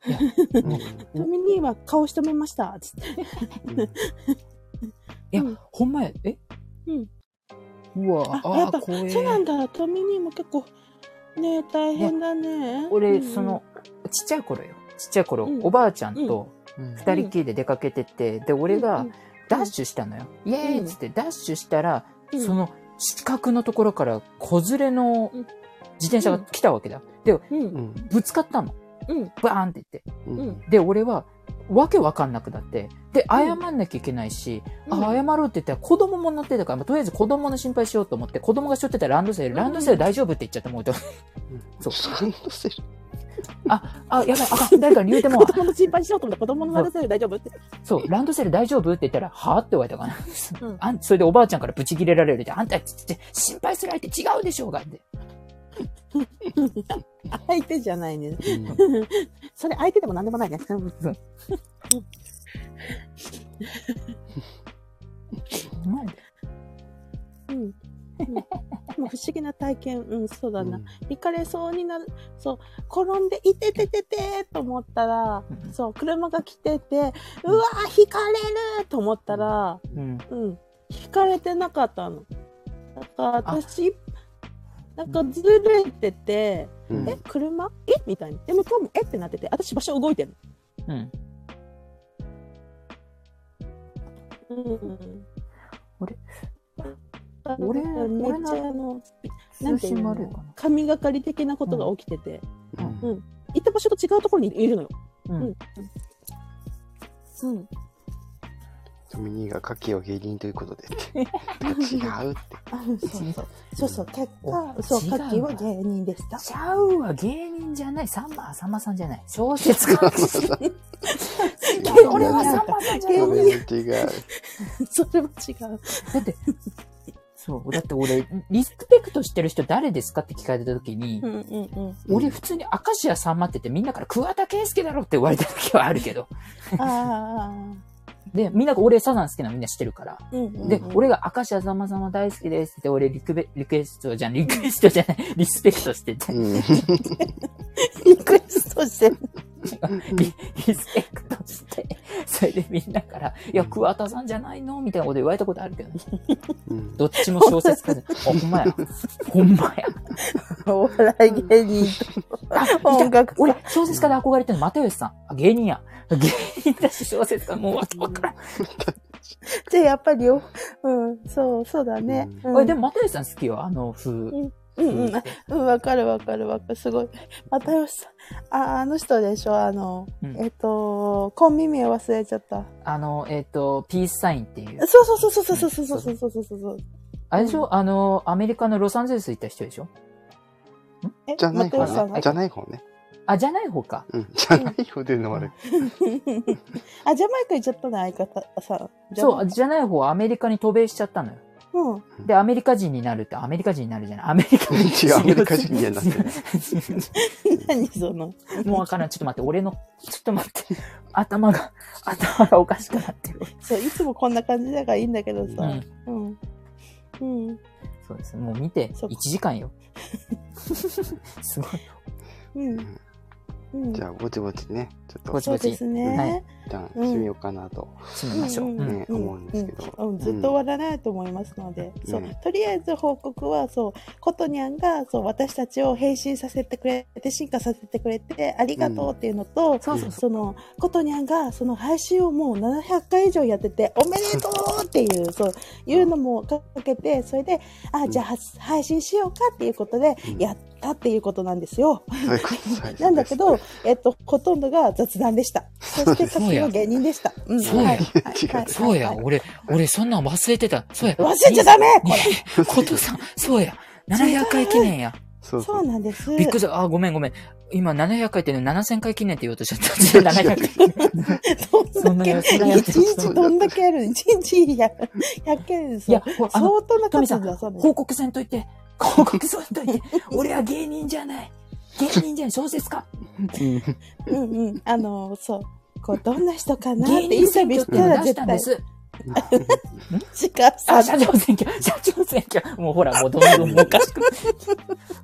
トミ兄は顔しとめました。つって。いやうん、ほんまや。え？うん。うわ、あ、やっぱ、怖えそうなんだ。トミ兄も結構、ね大変だね。俺、うんその、ちっちゃい頃よ。ちっちゃい頃、うんおばあちゃんとうん二人っきりで出かけてて、で、俺がうんダッシュしたのよ。イエーイっつってダッシュしたら、うんその四角のところから子連れのうん自転車が来たわけだ。で、ぶつかったの。うん。バーンって言って。うんうんで、俺は、わけわかんなくなって。で、謝んなきゃいけないし、うんあ、謝ろうって言ったら子供も乗ってたから、まあとりあえず子供の心配しようと思って、子供がしょってたランドセル、ランドセル大丈夫って言っちゃってもうと。そうランドセル。あ、あ、やばい、あ誰かに言うても子、供の心配しようと思った子供のランドセル大丈夫って。そう、ランドセル大丈夫って言ったら、はぁって言われたかな。うんあんそれでおばあちゃんからブチ切れられるで、あんた、ちち心配する相手違うでしょうがって。相手じゃないね。うん それ相手でも何でもないね。うんなんでうん。不思議な体験、うん、そうだな。行かれそうになる、そう、転んで、いててててと思ったら、うんそう、車が来てて、うわー、引かれると思ったら、うん。うん、引かれてなかったの。だから私、なんかずれてて、うんえ、車？え？みたいな。で、向こうもえってなってて、私場所動いてるうん。の。うん。俺俺、俺めっちゃ俺あの、なんていうの？神がかり的なことが起きてて、うんうん。行った場所と違うところにいるのよ。ううんん。うん。トミニーが牡蠣を芸人ということでって。違うって。あそうそう。そうそう。結果、おそう、違うカッキーは芸人でした。ちゃうわ、芸人じゃない。さんま、さんまさんじゃない。小説家。俺はさんまさんじゃない。それも違う。それは違う。だって、そう。だって俺、リスペクトしてる人誰ですかって聞かれた時に、うんうんうん。俺普通に明石家さんまって言ってみんなから桑田佳祐だろって言われた時はあるけど。ああ。で、みんなが俺サザン好きなのみんな知ってるから。うんうんうん。で、俺が明石家さんまさんま大好きですって俺リクベリクエストじゃん、リクエストじゃない、リスペクトしてて、うん。リクエストしてる。リリスペクトして、それでみんなから、いや、桑田さんじゃないの？みたいなこと言われたことあるけど、うん。どっちも小説家で、あ、ほんまや。ほんまや。お笑い芸人あ、と音楽俺、小説家で憧れてるの、又吉さん。あ、芸人や。芸人だし小説家、もうわけわからん。じゃあやっぱりよ、うん、そう、そうだね。うん俺、でも、又吉さん好きよ、あの風。うんうん、あうん、わかるわかるわかる。すごい。又吉さん。あ、あの人でしょ？あの、うんえっと、コンビ名忘れちゃった。あの、えっ、と、ピースサインっていう。そうそうそうそうそうそうそうそうそうそうそう。あれでしょ？あの、アメリカのロサンゼルス行った人でしょ？え、じゃない又吉さんが方ね。じゃない方ね。あ、じゃない方か。うん。じゃない方でいうのもある。あ、ジャマイカ行っちゃったね、相方さ。そう、じゃない方はアメリカに渡米しちゃったのよ。う。うん。で、アメリカ人になるって、アメリカ人になるじゃない。アメリカ人。違うアメリカ人にはなってない 何その？もうわからん。ちょっと待って、俺の、ちょっと待って。頭が、頭がおかしくなってる。そう、いつもこんな感じだからいいんだけどさ。うん。うん。うん。そうです。もう見て、そう1時間よ。すごい。うん。うん。じゃあ、ぼちぼちね、ちょっとぼちそうですね。はい。一旦締めようかなと。締めましょう。ね思うんですけど。ずっと終わらないと思いますので、うん。そう。ね。とりあえず報告はそう。ことにゃんがそう私たちを変身させてくれて進化させてくれてありがとうっていうのと、そうそうそう。そのことにゃんがその配信をもう700回以上やってておめでとうっていうそう。いうのもかけてそれであじゃあ配信しようかっていうことでうん。やったっていうことなんですよ。なんだけど、えっと、ほとんどが雑談でした。そして、さっきは芸人でした。うんそうやそうや、はい俺、俺そんなん忘れてた。そうや。忘れちゃダメこれ ことさん、そうや。700回記念や。そうそうなんです。びっくりした。あ、ごめんごめん。今700回ってね、7000回記念って言おうとしちゃった。700回。どんだけ、一日どんだけやる一日100、100件ですいや、相当な数出さない。報告せんといて。報告せんといて。俺は芸人じゃない。芸人じゃない、小説家。うんうん。あの、そう。こう、どんな人かなっ芸てインタビューしたら絶対たんで。す。しかあ、さ、社長選挙、社長選挙。もうほら、もうどんどんおかしく、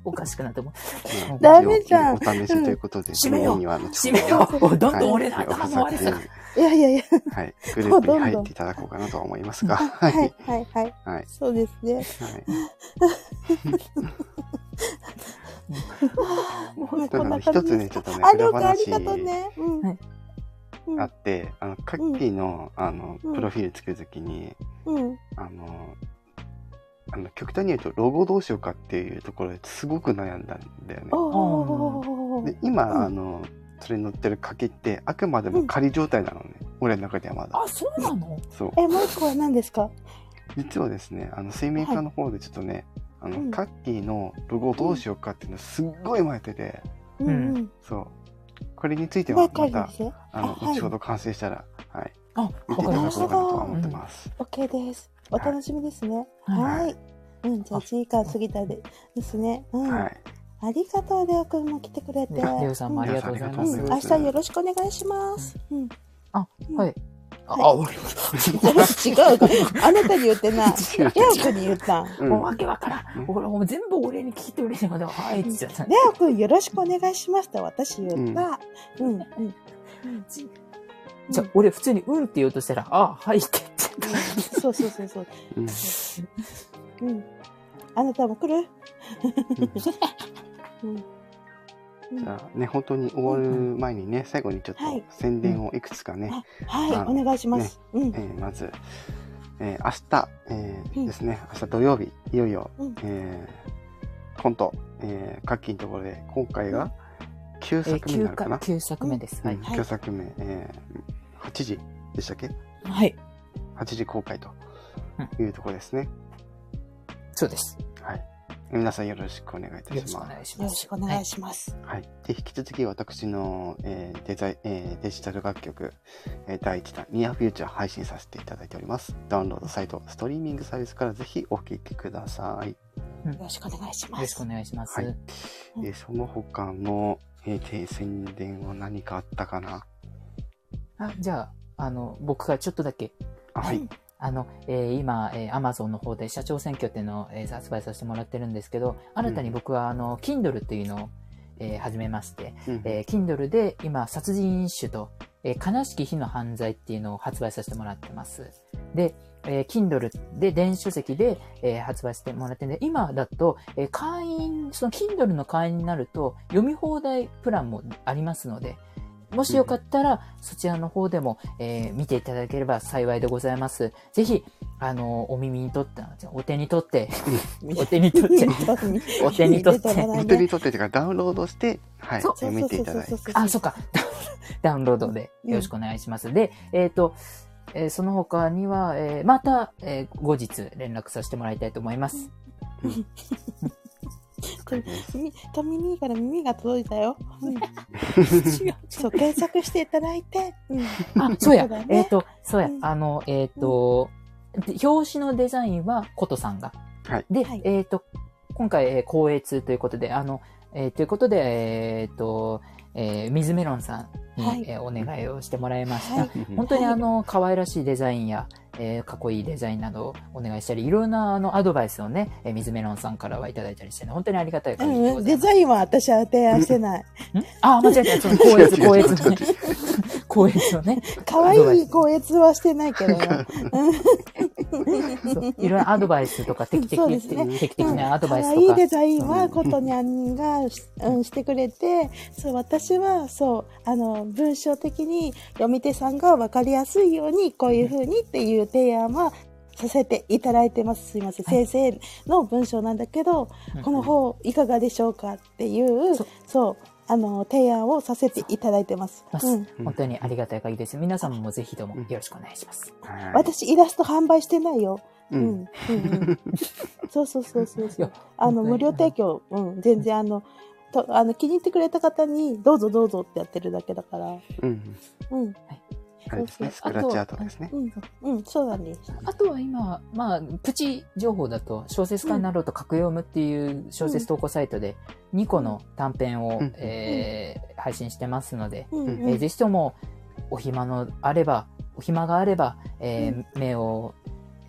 おかしくなってもう。ダメじゃんお試しということで、締めよう締めよう。どんどんはい俺の頭の悪さが。いやいやいや、はい。グループに入っていただこうかなとは思いますが。は。はいい、はい、はい。はい。そうですね。はい。もうこんな感じ一つね、ちょっとね、あ、裏了解あり話がとうね。うん。あって、あの、カッキーの、あの、うんプロフィール作るときに、うん。あの、あの、極端に言うと、ロゴどうしようかっていうところですごく悩んだんだよね。で今、うんあの、それに乗ってる柿って、あくまでも仮状態なのね。俺の中ではまだ。あ、そうなの？そう。え、もう一個は何ですか？実はですね、あの、水面下の方でちょっとね、あの、うんカッキーのロゴをどうしようかっていうのすっごい迷ってて、うんうん。そう。これについてわはまたあの、あはい後ほど完成したら、はい。あ、わ見ていただ。こうかなとは思ってます。OK です。お楽しみですね。はいはい。うん、じゃあ1時間過ぎたでですね。うん。はい。ありがとう、レオくんも来てくれて。レオさんもありがとうございまうん、す。うん明日よろしくお願いします。うん。あ、はい。あ、は俺、違うか。あなたに言ってな レオくんに言ったもうわけわからん。うん俺、もう全部俺に聞いてくれてまで、はいって言っちゃった。レオくんよろしくお願いしますって私言った。うん、うん。うんじゃあ、俺普通にうんって言おうとしたら、あ、はいって言っちゃった。そうそうそうそう。うんうん。あなたも来る？うん。うんじゃあね、本当に終わる前にね、最後にちょっとはい宣伝をいくつかね、はい、お願いします。うんえ。ーまず、えー明日、えーうんですね、明日土曜日、いよいよ、うんえーコント、えー、カッキーのところで、今回が9えー、作目にな9るかな、か、9作目です。はいうん。9作目、えー8時でしたっけ？はい。?8 時公開というところですね。そうです。はい。皆さんよろしくお願いいたします。よろしくお願いします。はい。で、引き続き私の、えーデザイえーデジタル楽曲、えー第1弾、ニアフューチャー配信させていただいております。ダウンロードサイト、ストリーミングサービスからぜひお聴きください。よろしくお願いします。よろしくお願いします。はいうんでその他の、えーで宣伝は何かあったかな？あ、じゃあ、あの、僕がちょっとだけ、あはい。あの、えー今、えー、Amazon の方で社長選挙っていうのを、えー発売させてもらってるんですけど、新たに僕は、あの、Kindle っていうのを、えー始めまして、うんえー Kindle で今、殺人飲酒と、えー悲しき日の犯罪っていうのを発売させてもらってます。で、えー Kindle で電子書籍で、えー発売してもらってるんで、今だと、えー会員、その Kindle の会員になると、読み放題プランもありますので、もしよかったら、そちらの方でも、えー見ていただければ幸いでございます。ぜひ、あの、お耳にとって、お手にとって、お手にとって、お手にとってお手に取ってというか、ダウンロードして、はい見ていただいて。あ、そっか。ダウンロードでよろしくお願いします。で、えっ、と、えーその他には、えーまた、えー後日連絡させてもらいたいと思います。耳トミニーから耳が届いたよ。うん違う そう、検索していただいて。うん。あ、そうや。ねえっ、と、そうやう。んあの、えっ、と、で表紙のデザインはことさんが。はいで、はいえっ、と、今回、えー、光栄ということで、あの、えーということで、えっ、と、えー水メロンさんに、はいえーお願いをしてもらいました。はい本当にあの、可愛らしいデザインや、えーかっこいいデザインなどをお願いしたり、いろんなあのアドバイスをね、えー水メロンさんからはいただいたりしてね、本当にありがたい限りでうん、ございます。デザインは私は提案してない。ん？あ、間違えた。その、光悦、光悦。光悦をね。可愛い高越はしてないけどな。そういろいろアドバイスとか、適そう的ね適的なアドバイス可愛いとか。デザインはことにゃんがし,、うん、してくれて、そう、私は、そう、あの、文章的に読み手さんが分かりやすいように、こういう風にっていう提案はさせていただいてます。すいません。はい先生の文章なんだけど、うんこの方いかがでしょうかっていう、そそうう、あの、提案をさせていただいてます。ますうん。本当にありがたい限りです。皆さんもぜひともよろしくお願いします。はい私、イラスト販売してないよ。ううんん。うんうん。そうそうそうそうそう。あの、無料提供、うん、全然あの、とあの気に入ってくれた方に、どうぞどうぞってやってるだけだから。うん。うん、あれですね、スクラッチアートですね。うん、うん、そうなんです。あとは今、まあ、プチ情報だと、小説家になろうと格読むっていう小説投稿サイトで2個の短編を、うんえー配信してますので、うん、えうん。ーぜひともお暇のあれば、お暇があれば、えー目を、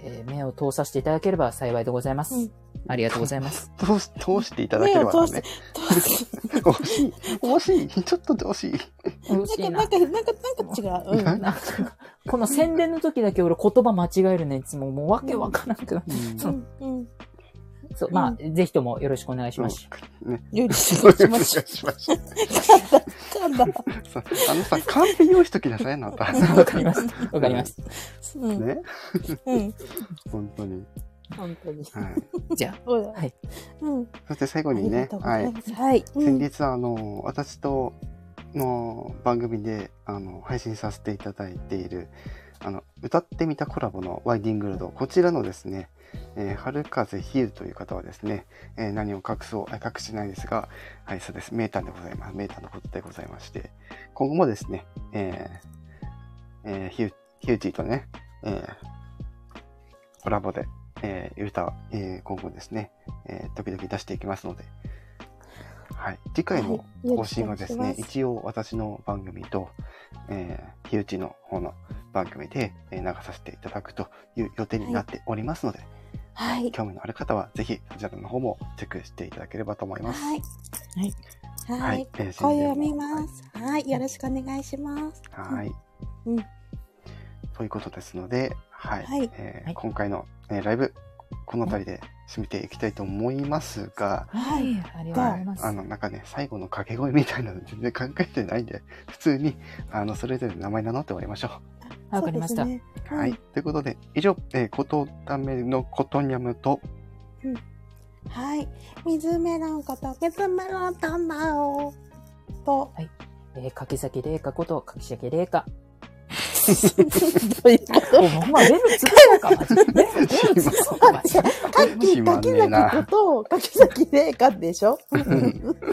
えー目を通させていただければ幸いでございます。うんありがとうございます。通し、通していただければね。通し惜しい。惜しい。ちょっと惜しい。嬉しいなんなか、。なんか、なんか、なんか違う。うん。なんかこの宣伝の時だけ俺言葉間違えるね、いつも。もうわけわからなくなって。うん、うん。そう、まあ、ぜひともよろしくお願いします。ね。よろしくお願いします。噛んだ、噛んだ。さあのさ、カンペ用意しときなさい、あなた。わかりました。わかりました。うん、ね。うん。本当に。本当に。はい。じゃそうだ。はい。うん。そして最後にね、はい。はい。うん先日、あの、私と、の番組であの配信させていただいているあの歌ってみたコラボのワイディングルドこちらのですね、えー春風ヒルという方はですね、えー何を隠そうあ隠してないですがはいそうです名探でございます名探のことでございまして今後もですね、えーえーヒュヒューティーとね、えーコラボで、えー歌を、えー今後ですね、えー時々出していきますので、はい、次回のはい更新はですね、よろしくお願いし一応私の番組と、えー、ひうちの方の番組で、えー流させていただくという予定になっておりますので、はい。興味のある方はぜひそちらの方もチェックしていただければと思います。はい。ははいい。えー声を見ます。はい。よろしくお願いします。はい。うん。ということですので、はい。はいえーはい今回の、えーライブ、この辺りで締めていきたいと思いますが、はい。ありがとうござはいいます。あの、なんかね、最後の掛け声みたいなの 全然考えてないんで、普通に、あの、それぞれ名前名乗って終わりましょわかりました。ねう。はい。ということで、以上、えー、ことためのことにゃむと、はい。水メロンこと、水メロンタンバオと、えー、柿崎玲香こと柿崎玲香。どういうことおレベルつくやか、マジ。レベルつくか、マジ。かき、しまかきんねえなざきこと、かきざきでしょ？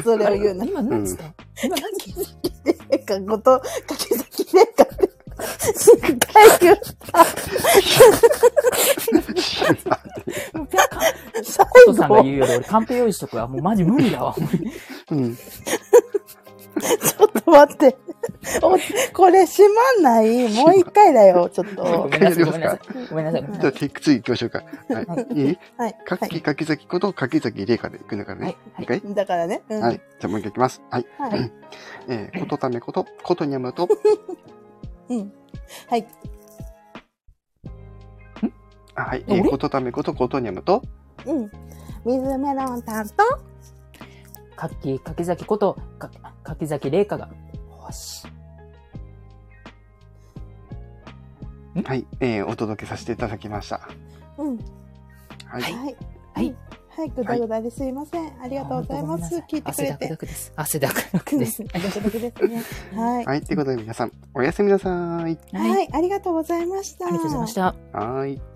それを言うな。今何つった？今か何きざきでかこと、かきざきでかって。すっごい言った。もうピャッカ最コトさんが後、言うより俺カンペ用意しとくわ。もうマジ無理だわ。うん。ちょっと待って。おこれ閉まんない？もう一回だよ、ちょっごと。めんなさい、ごめんなさい。ごめんなさい、じゃあ。テイク2行きましょうか。はい。いいはい。かき、かきざきこと、かきざきれいかでいくんだからね。はいだからね。うんはい。じゃあもう一回いきます。はい。はい。えー、ことためこと、ことにゃむと、うん。はい。あはい。えことためこと、ことにゃむと、うん。水メロン担当。かっき、柿崎こと、か、柿崎玲香が、よし。はい。えー、お届けさせていただきました。うん。はい。はい。はい。はい、ぐだぐだですいません。ありがとうございます。聞いてくれて。汗だくだくです。汗だくだくです。ありがとうですね。はい。はい。ということで皆さん、おやすみなさい。はい。はい、ありがとうございました。ありがとうございました。はーい。